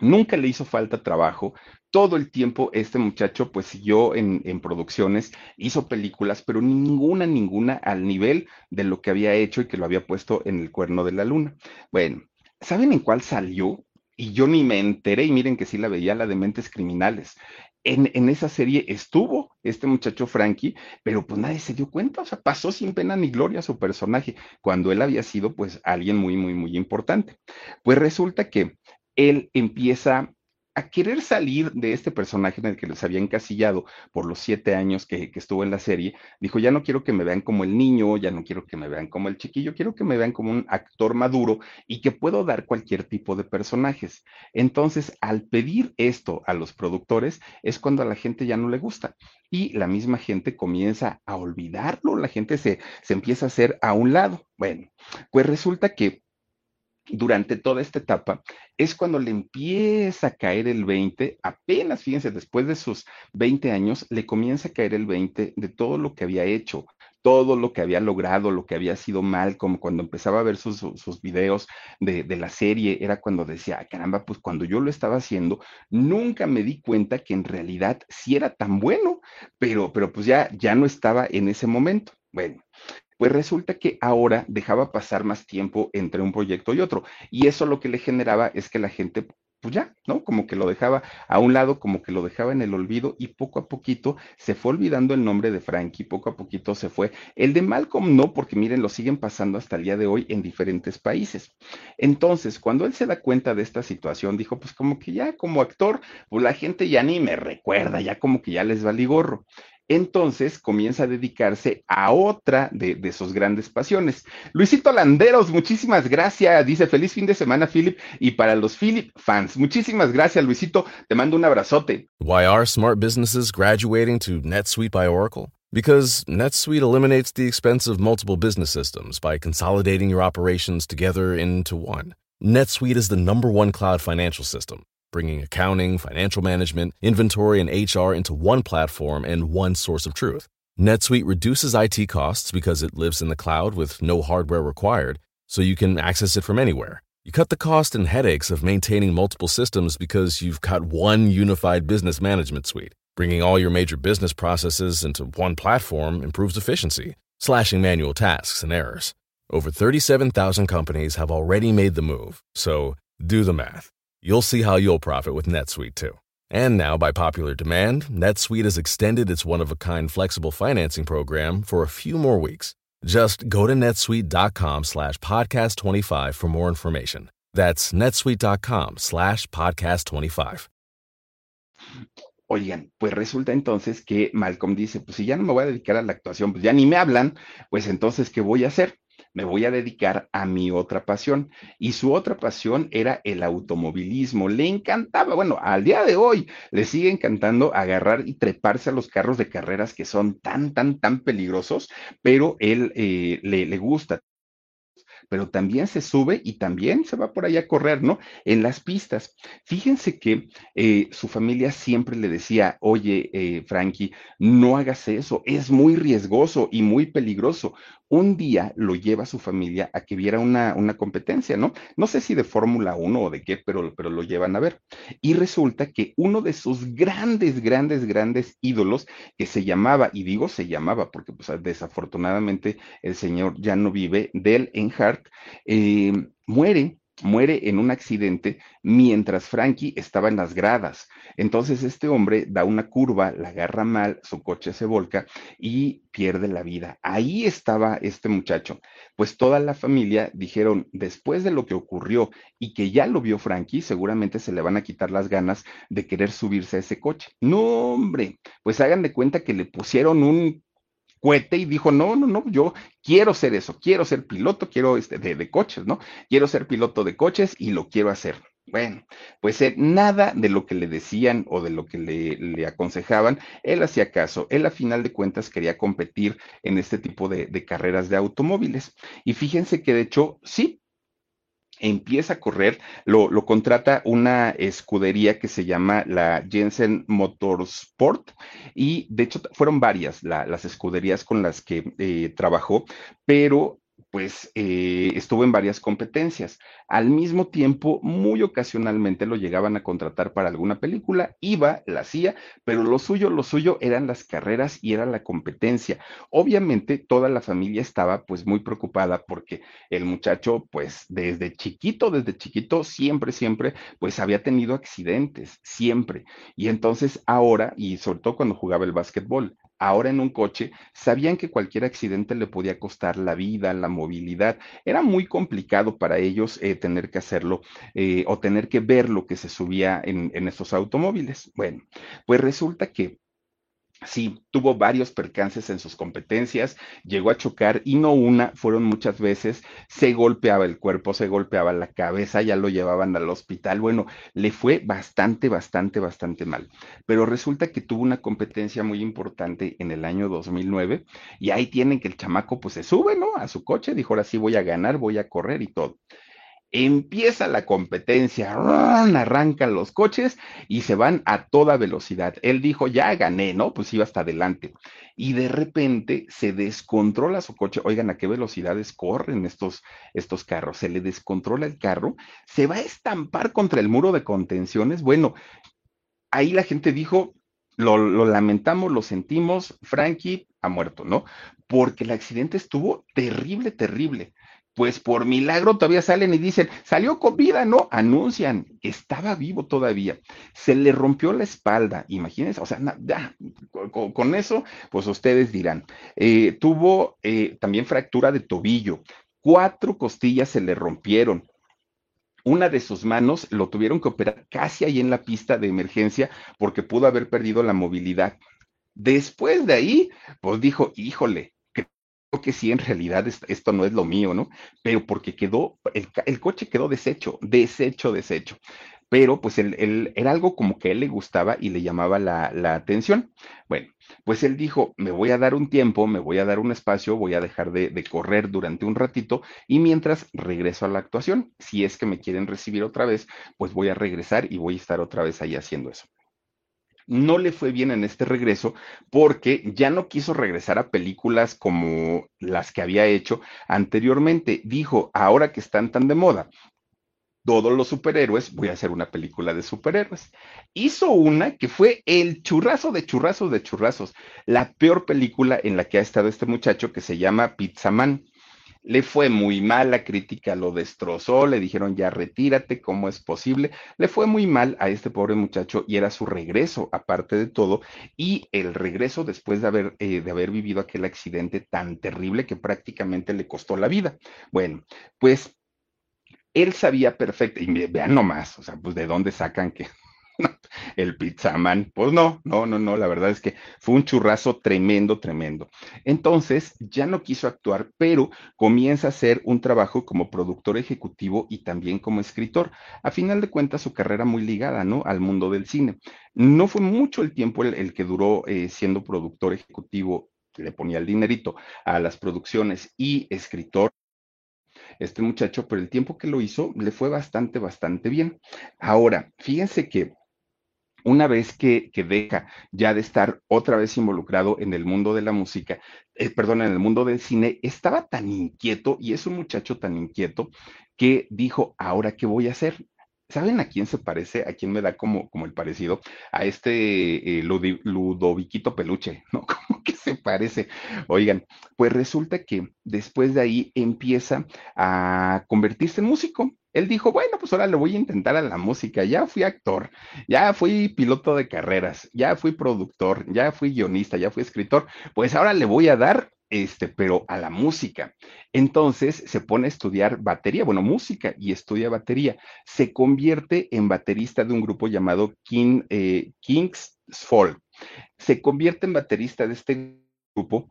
Nunca le hizo falta trabajo, todo el tiempo este muchacho pues siguió en, producciones, hizo películas, pero ninguna, ninguna al nivel de lo que había hecho y que lo había puesto en el cuerno de la luna. Bueno, ¿saben en cuál salió? Y yo ni me enteré, y miren que sí la veía, la de Mentes Criminales. En, en, esa serie estuvo este muchacho Frankie, pero pues nadie se dio cuenta, o sea, pasó sin pena ni gloria su personaje, cuando él había sido pues alguien muy, muy, muy importante. Pues resulta que él empieza a querer salir de este personaje en el que les había encasillado por los siete años que, estuvo en la serie, dijo, ya no quiero que me vean como el niño, ya no quiero que me vean como el chiquillo, quiero que me vean como un actor maduro y que puedo dar cualquier tipo de personajes. Entonces, al pedir esto a los productores, es cuando a la gente ya no le gusta y la misma gente comienza a olvidarlo, la gente se, se empieza a hacer a un lado. Bueno, pues resulta que durante toda esta etapa es cuando le empieza a caer el 20, apenas, fíjense, después de sus 20 años, le comienza a caer el 20 de todo lo que había hecho, todo lo que había logrado, lo que había sido mal, como cuando empezaba a ver sus, videos de, la serie, era cuando decía, ah, caramba, pues cuando yo lo estaba haciendo, nunca me di cuenta que en realidad sí era tan bueno, pero, pero pues ya, ya no estaba en ese momento. Bueno, pues resulta que ahora dejaba pasar más tiempo entre un proyecto y otro. Y eso lo que le generaba es que la gente, pues ya, ¿no? Como que lo dejaba a un lado, como que lo dejaba en el olvido y poco a poquito se fue olvidando el nombre de Frankie, poco a poquito se fue. El de Malcolm no, porque miren, lo siguen pasando hasta el día de hoy en diferentes países. Entonces, cuando él se da cuenta de esta situación, dijo, pues como que ya como actor, pues la gente ya ni me recuerda, ya como que ya les valí gorro entonces comienza a dedicarse a otra de, sus grandes pasiones. Luisito Landeros, muchísimas gracias. Dice feliz fin de semana, Philip. Y para los Philip fans, muchísimas gracias, Luisito. Te mando un abrazote.
Why are smart businesses graduating to NetSuite by Oracle? Because NetSuite eliminates the expense of multiple business systems by consolidating your operations together into one. NetSuite is the number one cloud financial system bringing accounting, financial management, inventory, and HR into one platform and one source of truth. NetSuite reduces IT costs because it lives in the cloud with no hardware required, so you can access it from anywhere. You cut the cost and headaches of maintaining multiple systems because you've got one unified business management suite. Bringing all your major business processes into one platform improves efficiency, slashing manual tasks and errors. Over 37,000 companies have already made the move, so do the math. You'll see how you'll profit with NetSuite too. And now, by popular demand, NetSuite has extended its one of a kind flexible financing program for a few more weeks. Just go to netsuite.com slash podcast 25 for more information. That's netsuite.com slash podcast 25.
Oigan, pues resulta entonces que Malcolm dice, pues si ya no me voy a dedicar a la actuación, pues ya ni me hablan, pues entonces, ¿qué voy a hacer? Me voy a dedicar a mi otra pasión. Y su otra pasión era el automovilismo. Le encantaba, bueno, al día de hoy le sigue encantando agarrar y treparse a los carros de carreras que son tan, tan, tan peligrosos, pero él eh, le, le gusta pero también se sube y también se va por allá a correr, ¿no? En las pistas. Fíjense que eh, su familia siempre le decía, oye, eh, Frankie, no hagas eso, es muy riesgoso y muy peligroso un día lo lleva su familia a que viera una, una competencia, ¿no? No sé si de Fórmula 1 o de qué, pero, pero lo llevan a ver. Y resulta que uno de sus grandes, grandes, grandes ídolos, que se llamaba, y digo se llamaba, porque pues, desafortunadamente el señor ya no vive, Del Eh, muere muere en un accidente mientras Frankie estaba en las gradas. Entonces este hombre da una curva, la agarra mal, su coche se volca y pierde la vida. Ahí estaba este muchacho. Pues toda la familia dijeron, después de lo que ocurrió y que ya lo vio Frankie, seguramente se le van a quitar las ganas de querer subirse a ese coche. No, hombre, pues hagan de cuenta que le pusieron un y dijo, no, no, no, yo quiero ser eso, quiero ser piloto, quiero este, de, coches, ¿no? Quiero ser piloto de coches y lo quiero hacer. Bueno, pues eh, nada de lo que le decían o de lo que le, le, aconsejaban, él hacía caso. Él a final de cuentas quería competir en este tipo de, de carreras de automóviles. Y fíjense que de hecho, sí, empieza a correr, lo, lo, contrata una escudería que se llama la Jensen Motorsport y de hecho fueron varias las escuderías con las que eh, trabajó, pero pues eh, estuvo en varias competencias. Al mismo tiempo, muy ocasionalmente lo llegaban a contratar para alguna película, iba, la hacía, pero lo suyo, lo suyo eran las carreras y era la competencia. Obviamente, toda la familia estaba pues muy preocupada porque el muchacho, pues desde chiquito, desde chiquito, siempre, siempre, pues había tenido accidentes, siempre. Y entonces ahora, y sobre todo cuando jugaba el básquetbol, ahora en un coche, sabían que cualquier accidente le podía costar la vida, la movilidad. Era muy complicado para ellos eh, tener que hacerlo eh, o tener que ver lo que se subía en, en estos automóviles. Bueno, pues resulta que Sí, tuvo varios percances en sus competencias, llegó a chocar y no una, fueron muchas veces, se golpeaba el cuerpo, se golpeaba la cabeza, ya lo llevaban al hospital, bueno, le fue bastante, bastante, bastante mal. Pero resulta que tuvo una competencia muy importante en el año 2009 y ahí tienen que el chamaco pues se sube, ¿no? A su coche, dijo, ahora sí voy a ganar, voy a correr y todo. Empieza la competencia, arrancan los coches y se van a toda velocidad. Él dijo, ya gané, ¿no? Pues iba hasta adelante. Y de repente se descontrola su coche. Oigan, ¿a qué velocidades corren estos, estos carros? Se le descontrola el carro, se va a estampar contra el muro de contenciones. Bueno, ahí la gente dijo, lo, lo, lamentamos, lo sentimos, Frankie ha muerto, ¿no? Porque el accidente estuvo terrible, terrible pues por milagro todavía salen y dicen, salió con vida, no, anuncian, estaba vivo todavía, se le rompió la espalda, imagínense, o sea, ya, con, eso, pues ustedes dirán, eh, tuvo eh, también fractura de tobillo, cuatro costillas se le rompieron, una de sus manos lo tuvieron que operar casi ahí en la pista de emergencia porque pudo haber perdido la movilidad. Después de ahí, pues dijo, híjole, que sí, en realidad esto no es lo mío, ¿no? Pero porque quedó, el, coche quedó deshecho, deshecho, deshecho. Pero pues él, era algo como que a él le gustaba y le llamaba la, atención. Bueno, pues él dijo, me voy a dar un tiempo, me voy a dar un espacio, voy a dejar de, de, correr durante un ratito y mientras regreso a la actuación, si es que me quieren recibir otra vez, pues voy a regresar y voy a estar otra vez ahí haciendo eso no le fue bien en este regreso porque ya no quiso regresar a películas como las que había hecho anteriormente. Dijo, ahora que están tan de moda, todos los superhéroes, voy a hacer una película de superhéroes. Hizo una que fue el churrazo de churrazos de churrazos, la peor película en la que ha estado este muchacho que se llama Pizza Man le fue muy mal, la crítica lo destrozó, le dijeron ya retírate, ¿cómo es posible? Le fue muy mal a este pobre muchacho y era su regreso, aparte de todo, y el regreso después de haber, eh, de haber vivido aquel accidente tan terrible que prácticamente le costó la vida. Bueno, pues él sabía perfecto, y vean nomás, o sea, pues de dónde sacan que el pizzaman. Pues no, no, no, no, la verdad es que fue un churrazo tremendo, tremendo. Entonces, ya no quiso actuar, pero comienza a hacer un trabajo como productor ejecutivo y también como escritor. A final de cuentas, su carrera muy ligada, ¿no? Al mundo del cine. No fue mucho el tiempo el, que duró eh, siendo productor ejecutivo, le ponía el dinerito a las producciones y escritor este muchacho, pero el tiempo que lo hizo le fue bastante, bastante bien. Ahora, fíjense que una vez que, deja ya de estar otra vez involucrado en el mundo de la música, eh, perdón, en el mundo del cine, estaba tan inquieto y es un muchacho tan inquieto que dijo, ahora qué voy a hacer. ¿Saben a quién se parece? ¿A quién me da como, como el parecido? A este eh, Ludoviquito Peluche, ¿no? Como que se parece. Oigan, pues resulta que después de ahí empieza a convertirse en músico. Él dijo, bueno, pues ahora le voy a intentar a la música. Ya fui actor, ya fui piloto de carreras, ya fui productor, ya fui guionista, ya fui escritor. Pues ahora le voy a dar este, pero a la música. Entonces se pone a estudiar batería, bueno, música y estudia batería. Se convierte en baterista de un grupo llamado King, eh, King's Fall. Se convierte en baterista de este grupo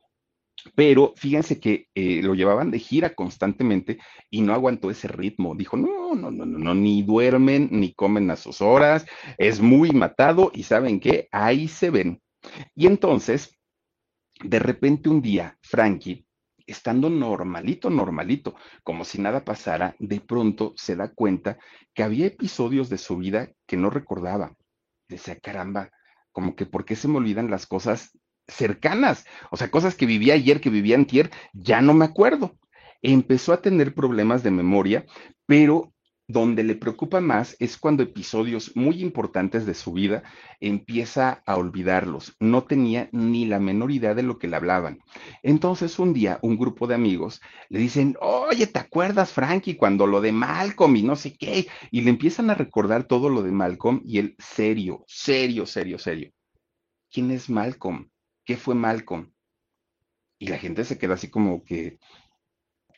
pero fíjense que eh, lo llevaban de gira constantemente y no aguantó ese ritmo. Dijo, no, no, no, no, no, ni duermen, ni comen a sus horas, es muy matado y saben qué, ahí se ven. Y entonces de repente un día, Frankie, estando normalito, normalito, como si nada pasara, de pronto se da cuenta que había episodios de su vida que no recordaba. Decía, caramba, como que ¿por qué se me olvidan las cosas cercanas? O sea, cosas que vivía ayer, que vivía antier, ya no me acuerdo. Empezó a tener problemas de memoria, pero donde le preocupa más es cuando episodios muy importantes de su vida empieza a olvidarlos. No tenía ni la menor idea de lo que le hablaban. Entonces un día un grupo de amigos le dicen, oye, ¿te acuerdas, Frankie, cuando lo de Malcolm y no sé qué? Y le empiezan a recordar todo lo de Malcolm y él serio, serio, serio, serio. ¿Quién es Malcolm? ¿Qué fue Malcolm? Y la gente se queda así como que,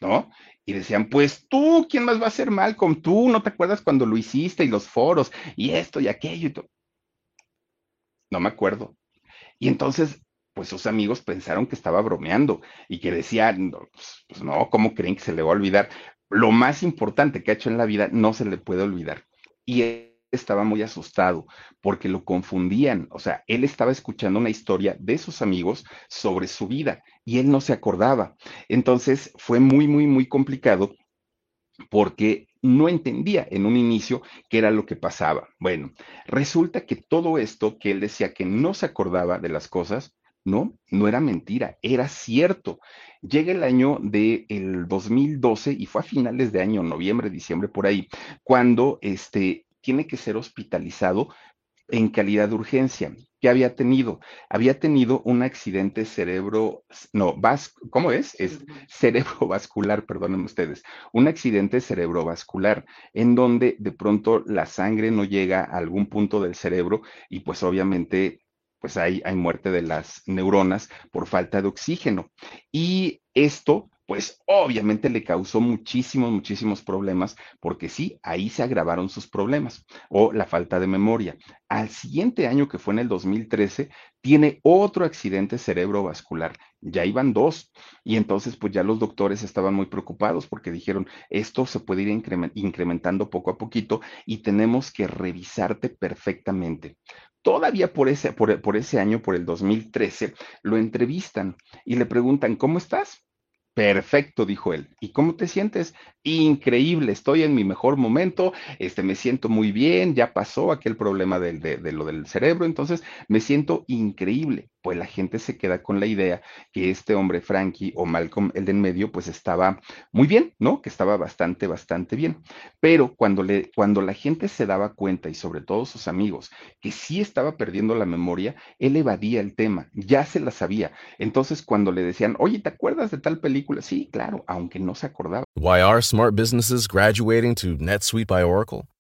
¿no? Y decían, pues tú, ¿quién más va a ser Malcolm? Tú, ¿no te acuerdas cuando lo hiciste y los foros y esto y aquello y todo? No me acuerdo. Y entonces, pues sus amigos pensaron que estaba bromeando y que decían, pues, pues no, ¿cómo creen que se le va a olvidar? Lo más importante que ha hecho en la vida no se le puede olvidar. Y estaba muy asustado porque lo confundían. O sea, él estaba escuchando una historia de sus amigos sobre su vida y él no se acordaba. Entonces fue muy, muy, muy complicado porque no entendía en un inicio qué era lo que pasaba. Bueno, resulta que todo esto que él decía que no se acordaba de las cosas, no, no era mentira, era cierto. Llega el año del el 2012 y fue a finales de año, noviembre, diciembre, por ahí, cuando este, tiene que ser hospitalizado en calidad de urgencia. ¿Qué había tenido? Había tenido un accidente cerebro, no, vas, ¿cómo es? Es cerebrovascular, perdónenme ustedes, un accidente cerebrovascular en donde de pronto la sangre no llega a algún punto del cerebro y pues obviamente pues hay, hay muerte de las neuronas por falta de oxígeno. Y esto pues obviamente le causó muchísimos, muchísimos problemas, porque sí, ahí se agravaron sus problemas o la falta de memoria. Al siguiente año, que fue en el 2013, tiene otro accidente cerebrovascular. Ya iban dos. Y entonces, pues ya los doctores estaban muy preocupados porque dijeron, esto se puede ir incrementando poco a poquito y tenemos que revisarte perfectamente todavía por ese, por, por, ese año, por el 2013, lo entrevistan y le preguntan, ¿cómo estás? Perfecto, dijo él. ¿Y cómo te sientes? Increíble, estoy en mi mejor momento, este, me siento muy bien, ya pasó aquel problema de, de, lo del cerebro, entonces me siento increíble. Pues la gente se queda con la idea que este hombre, Frankie o Malcolm, el de en medio, pues estaba muy bien, ¿no? Que estaba bastante, bastante bien. Pero cuando, le, cuando la gente se daba cuenta, y sobre todo sus amigos, que sí estaba perdiendo la memoria, él evadía el tema, ya se la sabía. Entonces cuando le decían, oye, ¿te acuerdas de tal película? Sí, claro, aunque no se acordaba.
Why are smart businesses graduating to NetSuite by Oracle?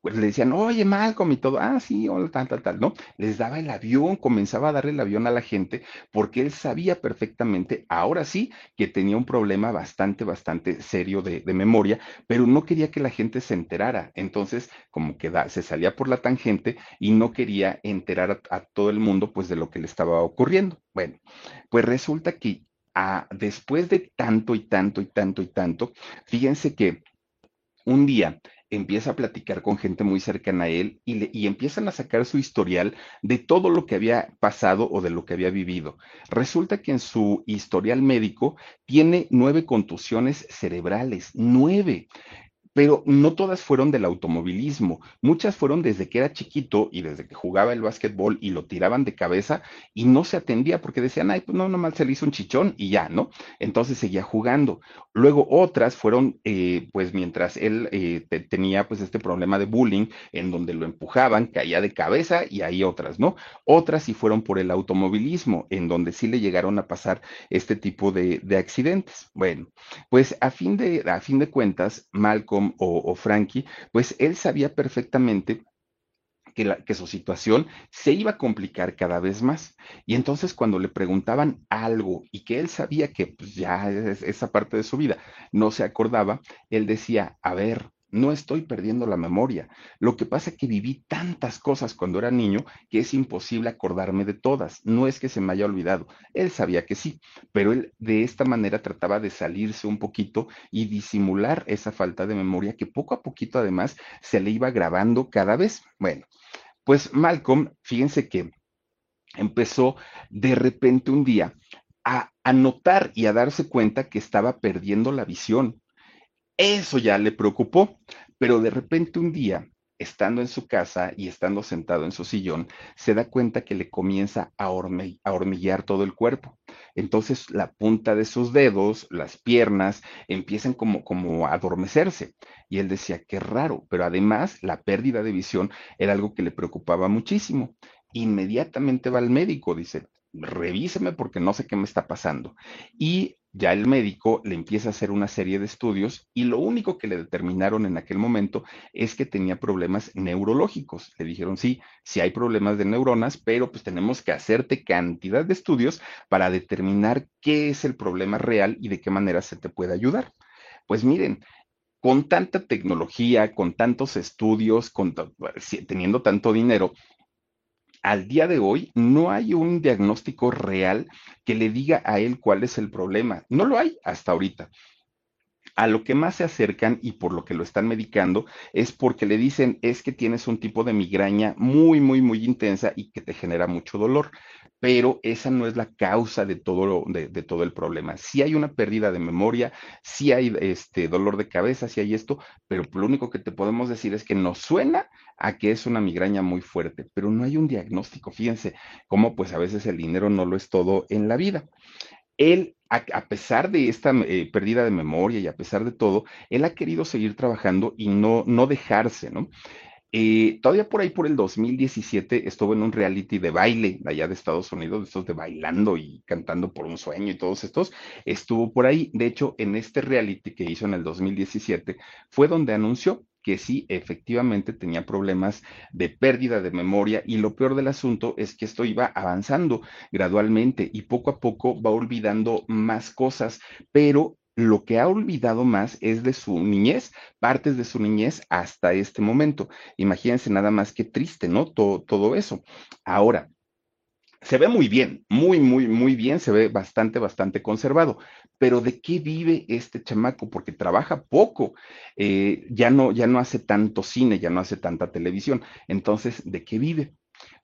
Pues le decían, oye, Malcolm y todo, ah, sí, hola, tal, tal, tal, ¿no? Les daba el avión, comenzaba a darle el avión a la gente, porque él sabía perfectamente, ahora sí, que tenía un problema bastante, bastante serio de, memoria, pero no quería que la gente se enterara. Entonces, como que se salía por la tangente y no quería enterar a, todo el mundo, pues, de lo que le estaba ocurriendo. Bueno, pues resulta que ah, después de tanto y tanto y tanto y tanto, fíjense que un día empieza a platicar con gente muy cercana a él y, y, empiezan a sacar su historial de todo lo que había pasado o de lo que había vivido. Resulta que en su historial médico tiene nueve contusiones cerebrales, nueve pero no todas fueron del automovilismo, muchas fueron desde que era chiquito y desde que jugaba el básquetbol y lo tiraban de cabeza y no se atendía porque decían, ay, pues no, nomás se le hizo un chichón y ya, ¿no? Entonces seguía jugando. Luego otras fueron, eh, pues mientras él eh, tenía pues este problema de bullying en donde lo empujaban, caía de cabeza y ahí otras, ¿no? Otras sí fueron por el automovilismo, en donde sí le llegaron a pasar este tipo de, de accidentes. Bueno, pues a fin de, a fin de cuentas, Malcolm o, Frankie, pues él sabía perfectamente que, su situación se iba a complicar cada vez más. Y entonces cuando le preguntaban algo y que él sabía que pues, ya esa parte de su vida no se acordaba, él decía, a ver, no estoy perdiendo la memoria. Lo que pasa es que viví tantas cosas cuando era niño que es imposible acordarme de todas. No es que se me haya olvidado. Él sabía que sí, pero él de esta manera trataba de salirse un poquito y disimular esa falta de memoria que poco a poquito además se le iba grabando cada vez. Bueno, pues Malcolm, fíjense que empezó de repente un día a, a notar y a darse cuenta que estaba perdiendo la visión eso ya le preocupó, pero de repente un día, estando en su casa y estando sentado en su sillón, se da cuenta que le comienza a, hormiguear todo el cuerpo. Entonces la punta de sus dedos, las piernas, empiezan como, como a adormecerse. Y él decía, qué raro, pero además la pérdida de visión era algo que le preocupaba muchísimo. Inmediatamente va al médico, dice, revíseme porque no sé qué me está pasando. Y ya el médico le empieza a hacer una serie de estudios y lo único que le determinaron en aquel momento es que tenía problemas neurológicos. Le dijeron, sí, sí hay problemas de neuronas, pero pues tenemos que hacerte cantidad de estudios para determinar qué es el problema real y de qué manera se te puede ayudar. Pues miren, con tanta tecnología, con tantos estudios, con, teniendo tanto dinero, al día de hoy no hay un diagnóstico real que le diga a él cuál es el problema. No lo hay hasta ahorita. A lo que más se acercan y por lo que lo están medicando es porque le dicen es que tienes un tipo de migraña muy, muy, muy intensa y que te genera mucho dolor pero esa no es la causa de todo, de, todo el problema. Si hay una pérdida de memoria, si hay este dolor de cabeza, si hay esto, pero lo único que te podemos decir es que nos suena a que es una migraña muy fuerte, pero no hay un diagnóstico. Fíjense cómo pues a veces el dinero no lo es todo en la vida. Él, a, pesar de esta eh, pérdida de memoria y a pesar de todo, él ha querido seguir trabajando y no, no dejarse, ¿no? Eh, todavía por ahí por el 2017 estuvo en un reality de baile allá de Estados Unidos, de estos de bailando y cantando por un sueño y todos estos, estuvo por ahí. De hecho, en este reality que hizo en el 2017 fue donde anunció que sí, efectivamente tenía problemas de pérdida de memoria y lo peor del asunto es que esto iba avanzando gradualmente y poco a poco va olvidando más cosas, pero lo que ha olvidado más es de su niñez, partes de su niñez hasta este momento. Imagínense nada más que triste, ¿no? Todo, todo eso. Ahora, se ve muy bien, muy, muy, muy bien, se ve bastante, bastante conservado. Pero ¿de qué vive este chamaco? Porque trabaja poco, eh, ya, no, ya no hace tanto cine, ya no hace tanta televisión. Entonces, ¿de qué vive?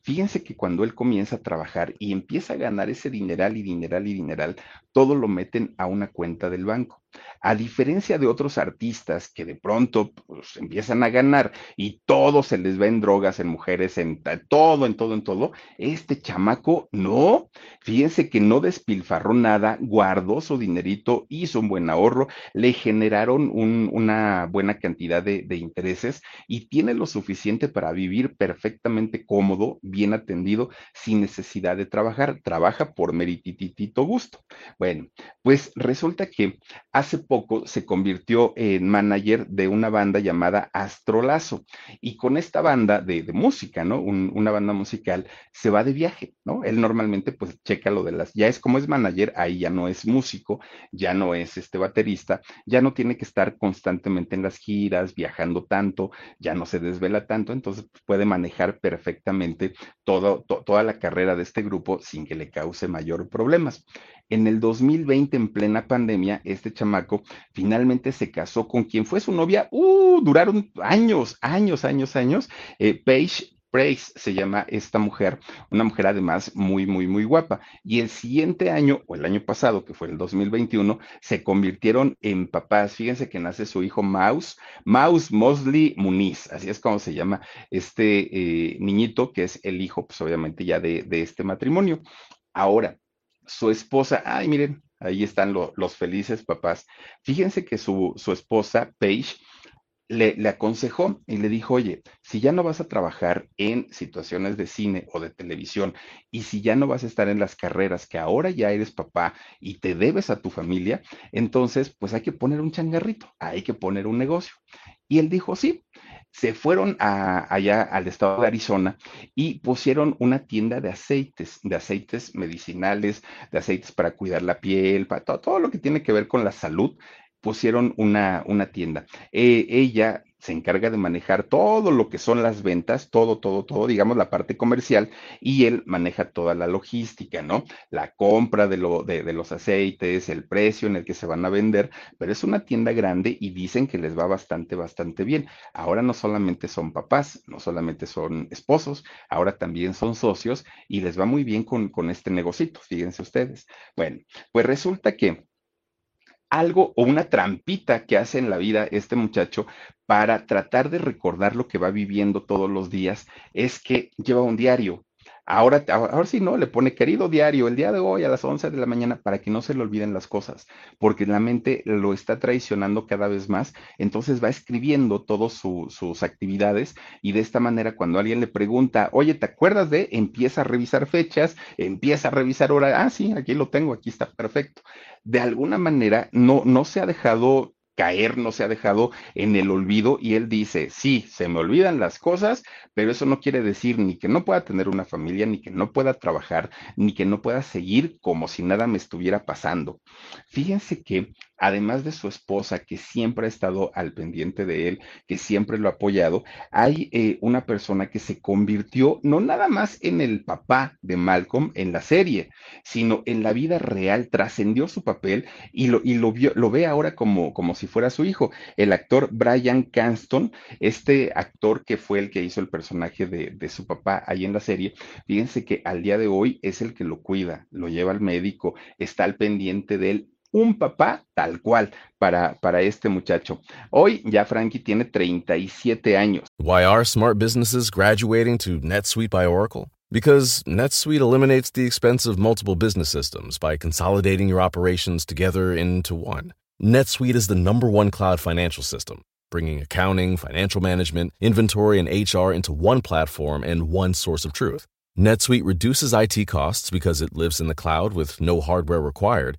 Fíjense que cuando él comienza a trabajar y empieza a ganar ese dineral y dineral y dineral, todo lo meten a una cuenta del banco. A diferencia de otros artistas que de pronto pues, empiezan a ganar y todo se les va en drogas, en mujeres, en todo, en todo, en todo, este chamaco no. Fíjense que no despilfarró nada, guardó su dinerito, hizo un buen ahorro, le generaron una buena cantidad de, intereses y tiene lo suficiente para vivir perfectamente cómodo, bien atendido, sin necesidad de trabajar. Trabaja por merititito gusto. Bueno, pues resulta que hace poco se convirtió en manager de una banda llamada Astrolazo y con esta banda de, música, ¿no? una banda musical se va de viaje, ¿no? Él normalmente pues checa lo de las, ya es como es manager, ahí ya no es músico, ya no es este baterista, ya no tiene que estar constantemente en las giras, viajando tanto, ya no se desvela tanto, entonces pues, puede manejar perfectamente toda la carrera de este grupo sin que le cause mayor problemas. En el 2020, en plena pandemia, este chamaco finalmente se casó con quien fue su novia. Uh, duraron años, años, años, años. Eh, Paige Praise se llama esta mujer, una mujer además muy, muy, muy guapa. Y el siguiente año, o el año pasado, que fue el 2021, se convirtieron en papás. Fíjense que nace su hijo Mouse, Mouse Mosley Muniz, así es como se llama este eh, niñito, que es el hijo, pues obviamente ya de este matrimonio. Ahora, su esposa, ay, miren, ahí están los felices papás. Fíjense que su, su esposa, Paige, le, le, aconsejó y le dijo, oye, si ya no vas a trabajar en situaciones de cine o de televisión y si ya no vas a estar en las carreras que ahora ya eres papá y te debes a tu familia, entonces pues hay que poner un changarrito, hay que poner un negocio. Y él dijo, sí, se fueron allá al estado de Arizona y pusieron una tienda de aceites, de aceites medicinales, de aceites para cuidar la piel, para todo, lo que tiene que ver con la salud, pusieron una, una tienda. Eh, ella se encarga de manejar todo lo que son las ventas, todo, todo, todo, digamos la parte comercial, y él maneja toda la logística, ¿no? La compra de, lo, de, los aceites, el precio en el que se van a vender, pero es una tienda grande y dicen que les va bastante, bastante bien. Ahora no solamente son papás, no solamente son esposos, ahora también son socios y les va muy bien con, con este negocito, fíjense ustedes. Bueno, pues resulta que algo o una trampita que hace en la vida este muchacho para tratar de recordar lo que va viviendo todos los días es que lleva un diario. Ahora, ahora sí, ¿no? Le pone querido diario el día de hoy a las 11 de la mañana para que no se le olviden las cosas, porque la mente lo está traicionando cada vez más, entonces va escribiendo todas sus actividades y de esta manera cuando alguien le pregunta, oye, ¿te acuerdas de? Empieza a revisar fechas, empieza a revisar horas, ah, sí, aquí lo tengo, aquí está perfecto. De alguna manera no, no se ha dejado caer, no se ha dejado en el olvido y él dice, sí, se me olvidan las cosas, pero eso no quiere decir ni que no pueda tener una familia, ni que no pueda trabajar, ni que no pueda seguir como si nada me estuviera pasando. Fíjense que además de su esposa, que siempre ha estado al pendiente de él, que siempre lo ha apoyado, hay eh, una persona que se convirtió no nada más en el papá de Malcolm en la serie, sino en la vida real, trascendió su papel y lo, y lo, ve ahora como, como si fuera su hijo. El actor Brian Canston, este actor que fue el que hizo el personaje de, de su papá ahí en la serie, fíjense que al día de hoy es el que lo cuida, lo lleva al médico, está al pendiente de él, un papá tal cual para, para este muchacho. Hoy ya Frankie tiene 37 años.
Why are smart businesses graduating to NetSuite by Oracle? Because NetSuite eliminates the expense of multiple business systems by consolidating your operations together into one. NetSuite is the number one cloud financial system, bringing accounting, financial management, inventory, and HR into one platform and one source of truth. NetSuite reduces IT costs because it lives in the cloud with no hardware required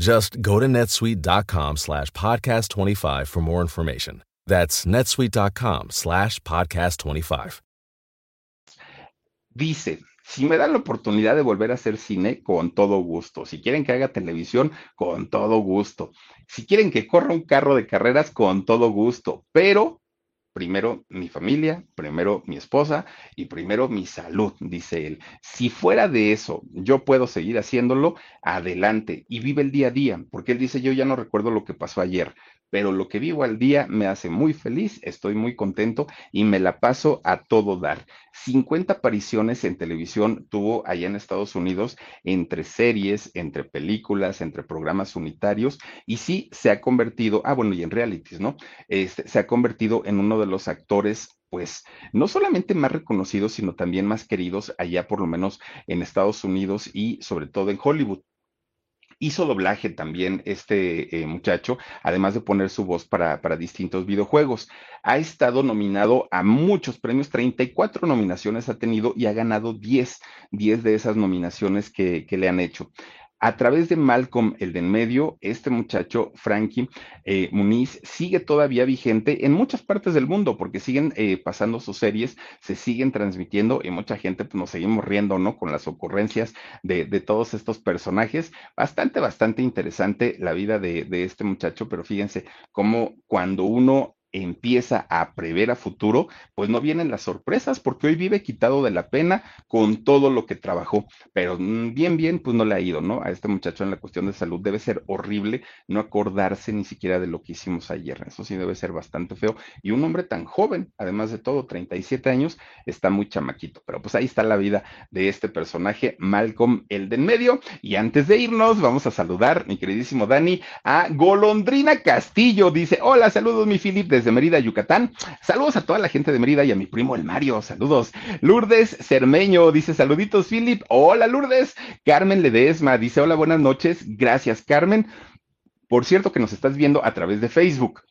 Just go to netsuite.com slash podcast 25 for more information. That's netsuite.com slash podcast 25.
Dice, Si me dan la oportunidad de volver a hacer cine, con todo gusto. Si quieren que haga televisión, con todo gusto. Si quieren que corra un carro de carreras, con todo gusto. Pero primero mi familia, primero mi esposa y primero mi salud, dice él. Si fuera de eso, yo puedo seguir haciéndolo, adelante y vive el día a día, porque él dice, yo ya no recuerdo lo que pasó ayer, pero lo que vivo al día me hace muy feliz, estoy muy contento y me la paso a todo dar. 50 apariciones en televisión tuvo allá en Estados Unidos entre series, entre películas, entre programas unitarios y sí se ha convertido, ah bueno, y en realities, ¿no? Este, se ha convertido en uno de los actores pues no solamente más reconocidos, sino también más queridos allá por lo menos en Estados Unidos y sobre todo en Hollywood. Hizo doblaje también este eh, muchacho, además de poner su voz para, para, distintos videojuegos. Ha estado nominado a muchos premios, 34 nominaciones ha tenido y ha ganado 10, 10 de esas nominaciones que, que le han hecho a través de Malcolm, el de en medio, este muchacho, Frankie eh, Muniz, sigue todavía vigente en muchas partes del mundo porque siguen eh, pasando sus series, se siguen transmitiendo y mucha gente pues, nos seguimos riendo, ¿no? Con las ocurrencias de, de todos estos personajes. Bastante, bastante interesante la vida de, de este muchacho, pero fíjense cómo cuando uno empieza a prever a futuro, pues no vienen las sorpresas, porque hoy vive quitado de la pena con todo lo que trabajó, pero mm, bien, bien, pues no le ha ido, ¿no? A este muchacho en la cuestión de salud debe ser horrible no acordarse ni siquiera de lo que hicimos ayer, eso sí debe ser bastante feo, y un hombre tan joven, además de todo, 37 años, está muy chamaquito, pero pues ahí está la vida de este personaje, Malcolm, el de en medio, y antes de irnos, vamos a saludar, mi queridísimo Dani, a Golondrina Castillo, dice, hola, saludos, mi Philip, desde Mérida, Yucatán. Saludos a toda la gente de Mérida y a mi primo el Mario. Saludos. Lourdes Cermeño dice saluditos, Philip. Hola, Lourdes. Carmen Ledesma dice hola, buenas noches. Gracias, Carmen. Por cierto que nos estás viendo a través de Facebook.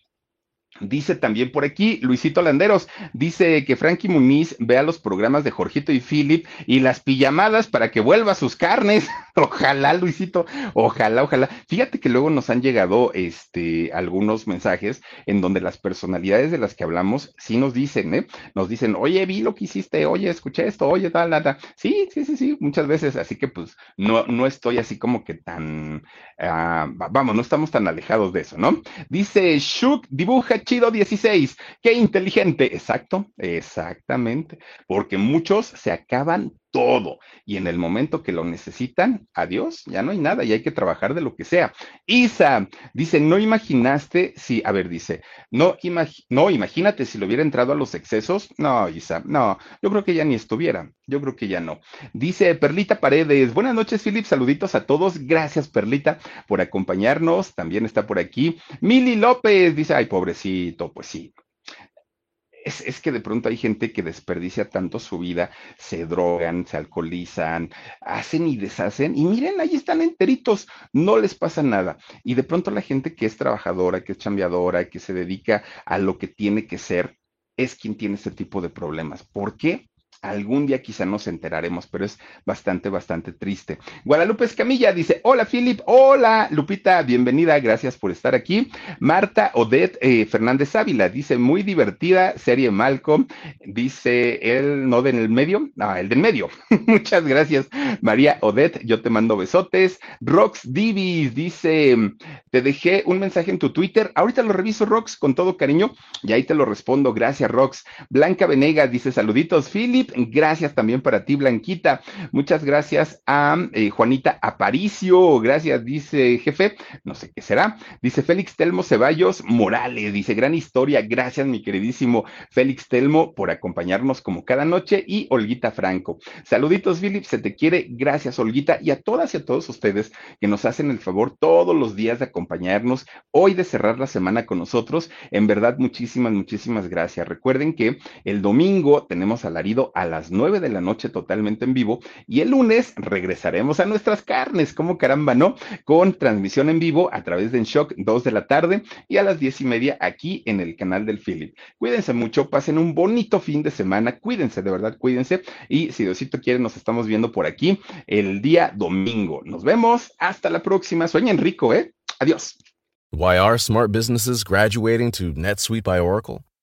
Dice también por aquí Luisito Landeros, dice que Frankie Muniz vea los programas de Jorgito y Philip y las pijamadas para que vuelva sus carnes. ojalá, Luisito, ojalá, ojalá. Fíjate que luego nos han llegado este algunos mensajes en donde las personalidades de las que hablamos sí nos dicen, ¿eh? Nos dicen, oye, vi lo que hiciste, oye, escuché esto, oye, tal, nada. Sí, sí, sí, sí, muchas veces. Así que pues no, no estoy así como que tan, uh, vamos, no estamos tan alejados de eso, ¿no? Dice Shuk, dibuja chido 16. Qué inteligente. Exacto, exactamente. Porque muchos se acaban todo. Y en el momento que lo necesitan, adiós, ya no hay nada y hay que trabajar de lo que sea. Isa dice, no imaginaste si, a ver, dice, no, no, imagínate si lo hubiera entrado a los excesos. No, Isa, no, yo creo que ya ni estuviera, yo creo que ya no. Dice Perlita Paredes, buenas noches, Philip, saluditos a todos. Gracias, Perlita, por acompañarnos. También está por aquí. Mili López dice, ay, pobrecito, pues sí, es, que de pronto hay gente que desperdicia tanto su vida, se drogan, se alcoholizan, hacen y deshacen, y miren, ahí están enteritos, no les pasa nada. Y de pronto la gente que es trabajadora, que es chambeadora, que se dedica a lo que tiene que ser, es quien tiene este tipo de problemas. ¿Por qué? Algún día quizá nos enteraremos, pero es bastante, bastante triste. Guadalupe Escamilla dice, hola Philip, hola Lupita, bienvenida, gracias por estar aquí. Marta Odette eh, Fernández Ávila dice, muy divertida serie Malcolm, dice el no del medio, no, el del medio. Muchas gracias, María Odette, yo te mando besotes. Rox Divis dice, te dejé un mensaje en tu Twitter, ahorita lo reviso Rox con todo cariño y ahí te lo respondo, gracias Rox. Blanca Venegas dice, saluditos Philip Gracias también para ti, Blanquita. Muchas gracias a eh, Juanita Aparicio. Gracias, dice jefe. No sé qué será. Dice Félix Telmo Ceballos Morales. Dice gran historia. Gracias, mi queridísimo Félix Telmo, por acompañarnos como cada noche. Y Olguita Franco. Saluditos, Philip. Se te quiere. Gracias, Olguita. Y a todas y a todos ustedes que nos hacen el favor todos los días de acompañarnos. Hoy de cerrar la semana con nosotros. En verdad, muchísimas, muchísimas gracias. Recuerden que el domingo tenemos alarido a las nueve de la noche totalmente en vivo y el lunes regresaremos a nuestras carnes, como caramba, ¿no? Con transmisión en vivo a través de En Shock 2 de la tarde y a las diez y media aquí en el canal del Philip. Cuídense mucho, pasen un bonito fin de semana, cuídense, de verdad, cuídense y si Diosito quiere nos estamos viendo por aquí el día domingo. Nos vemos, hasta la próxima, sueñen rico, ¿eh? Adiós.
Why are smart businesses graduating to NetSuite by Oracle?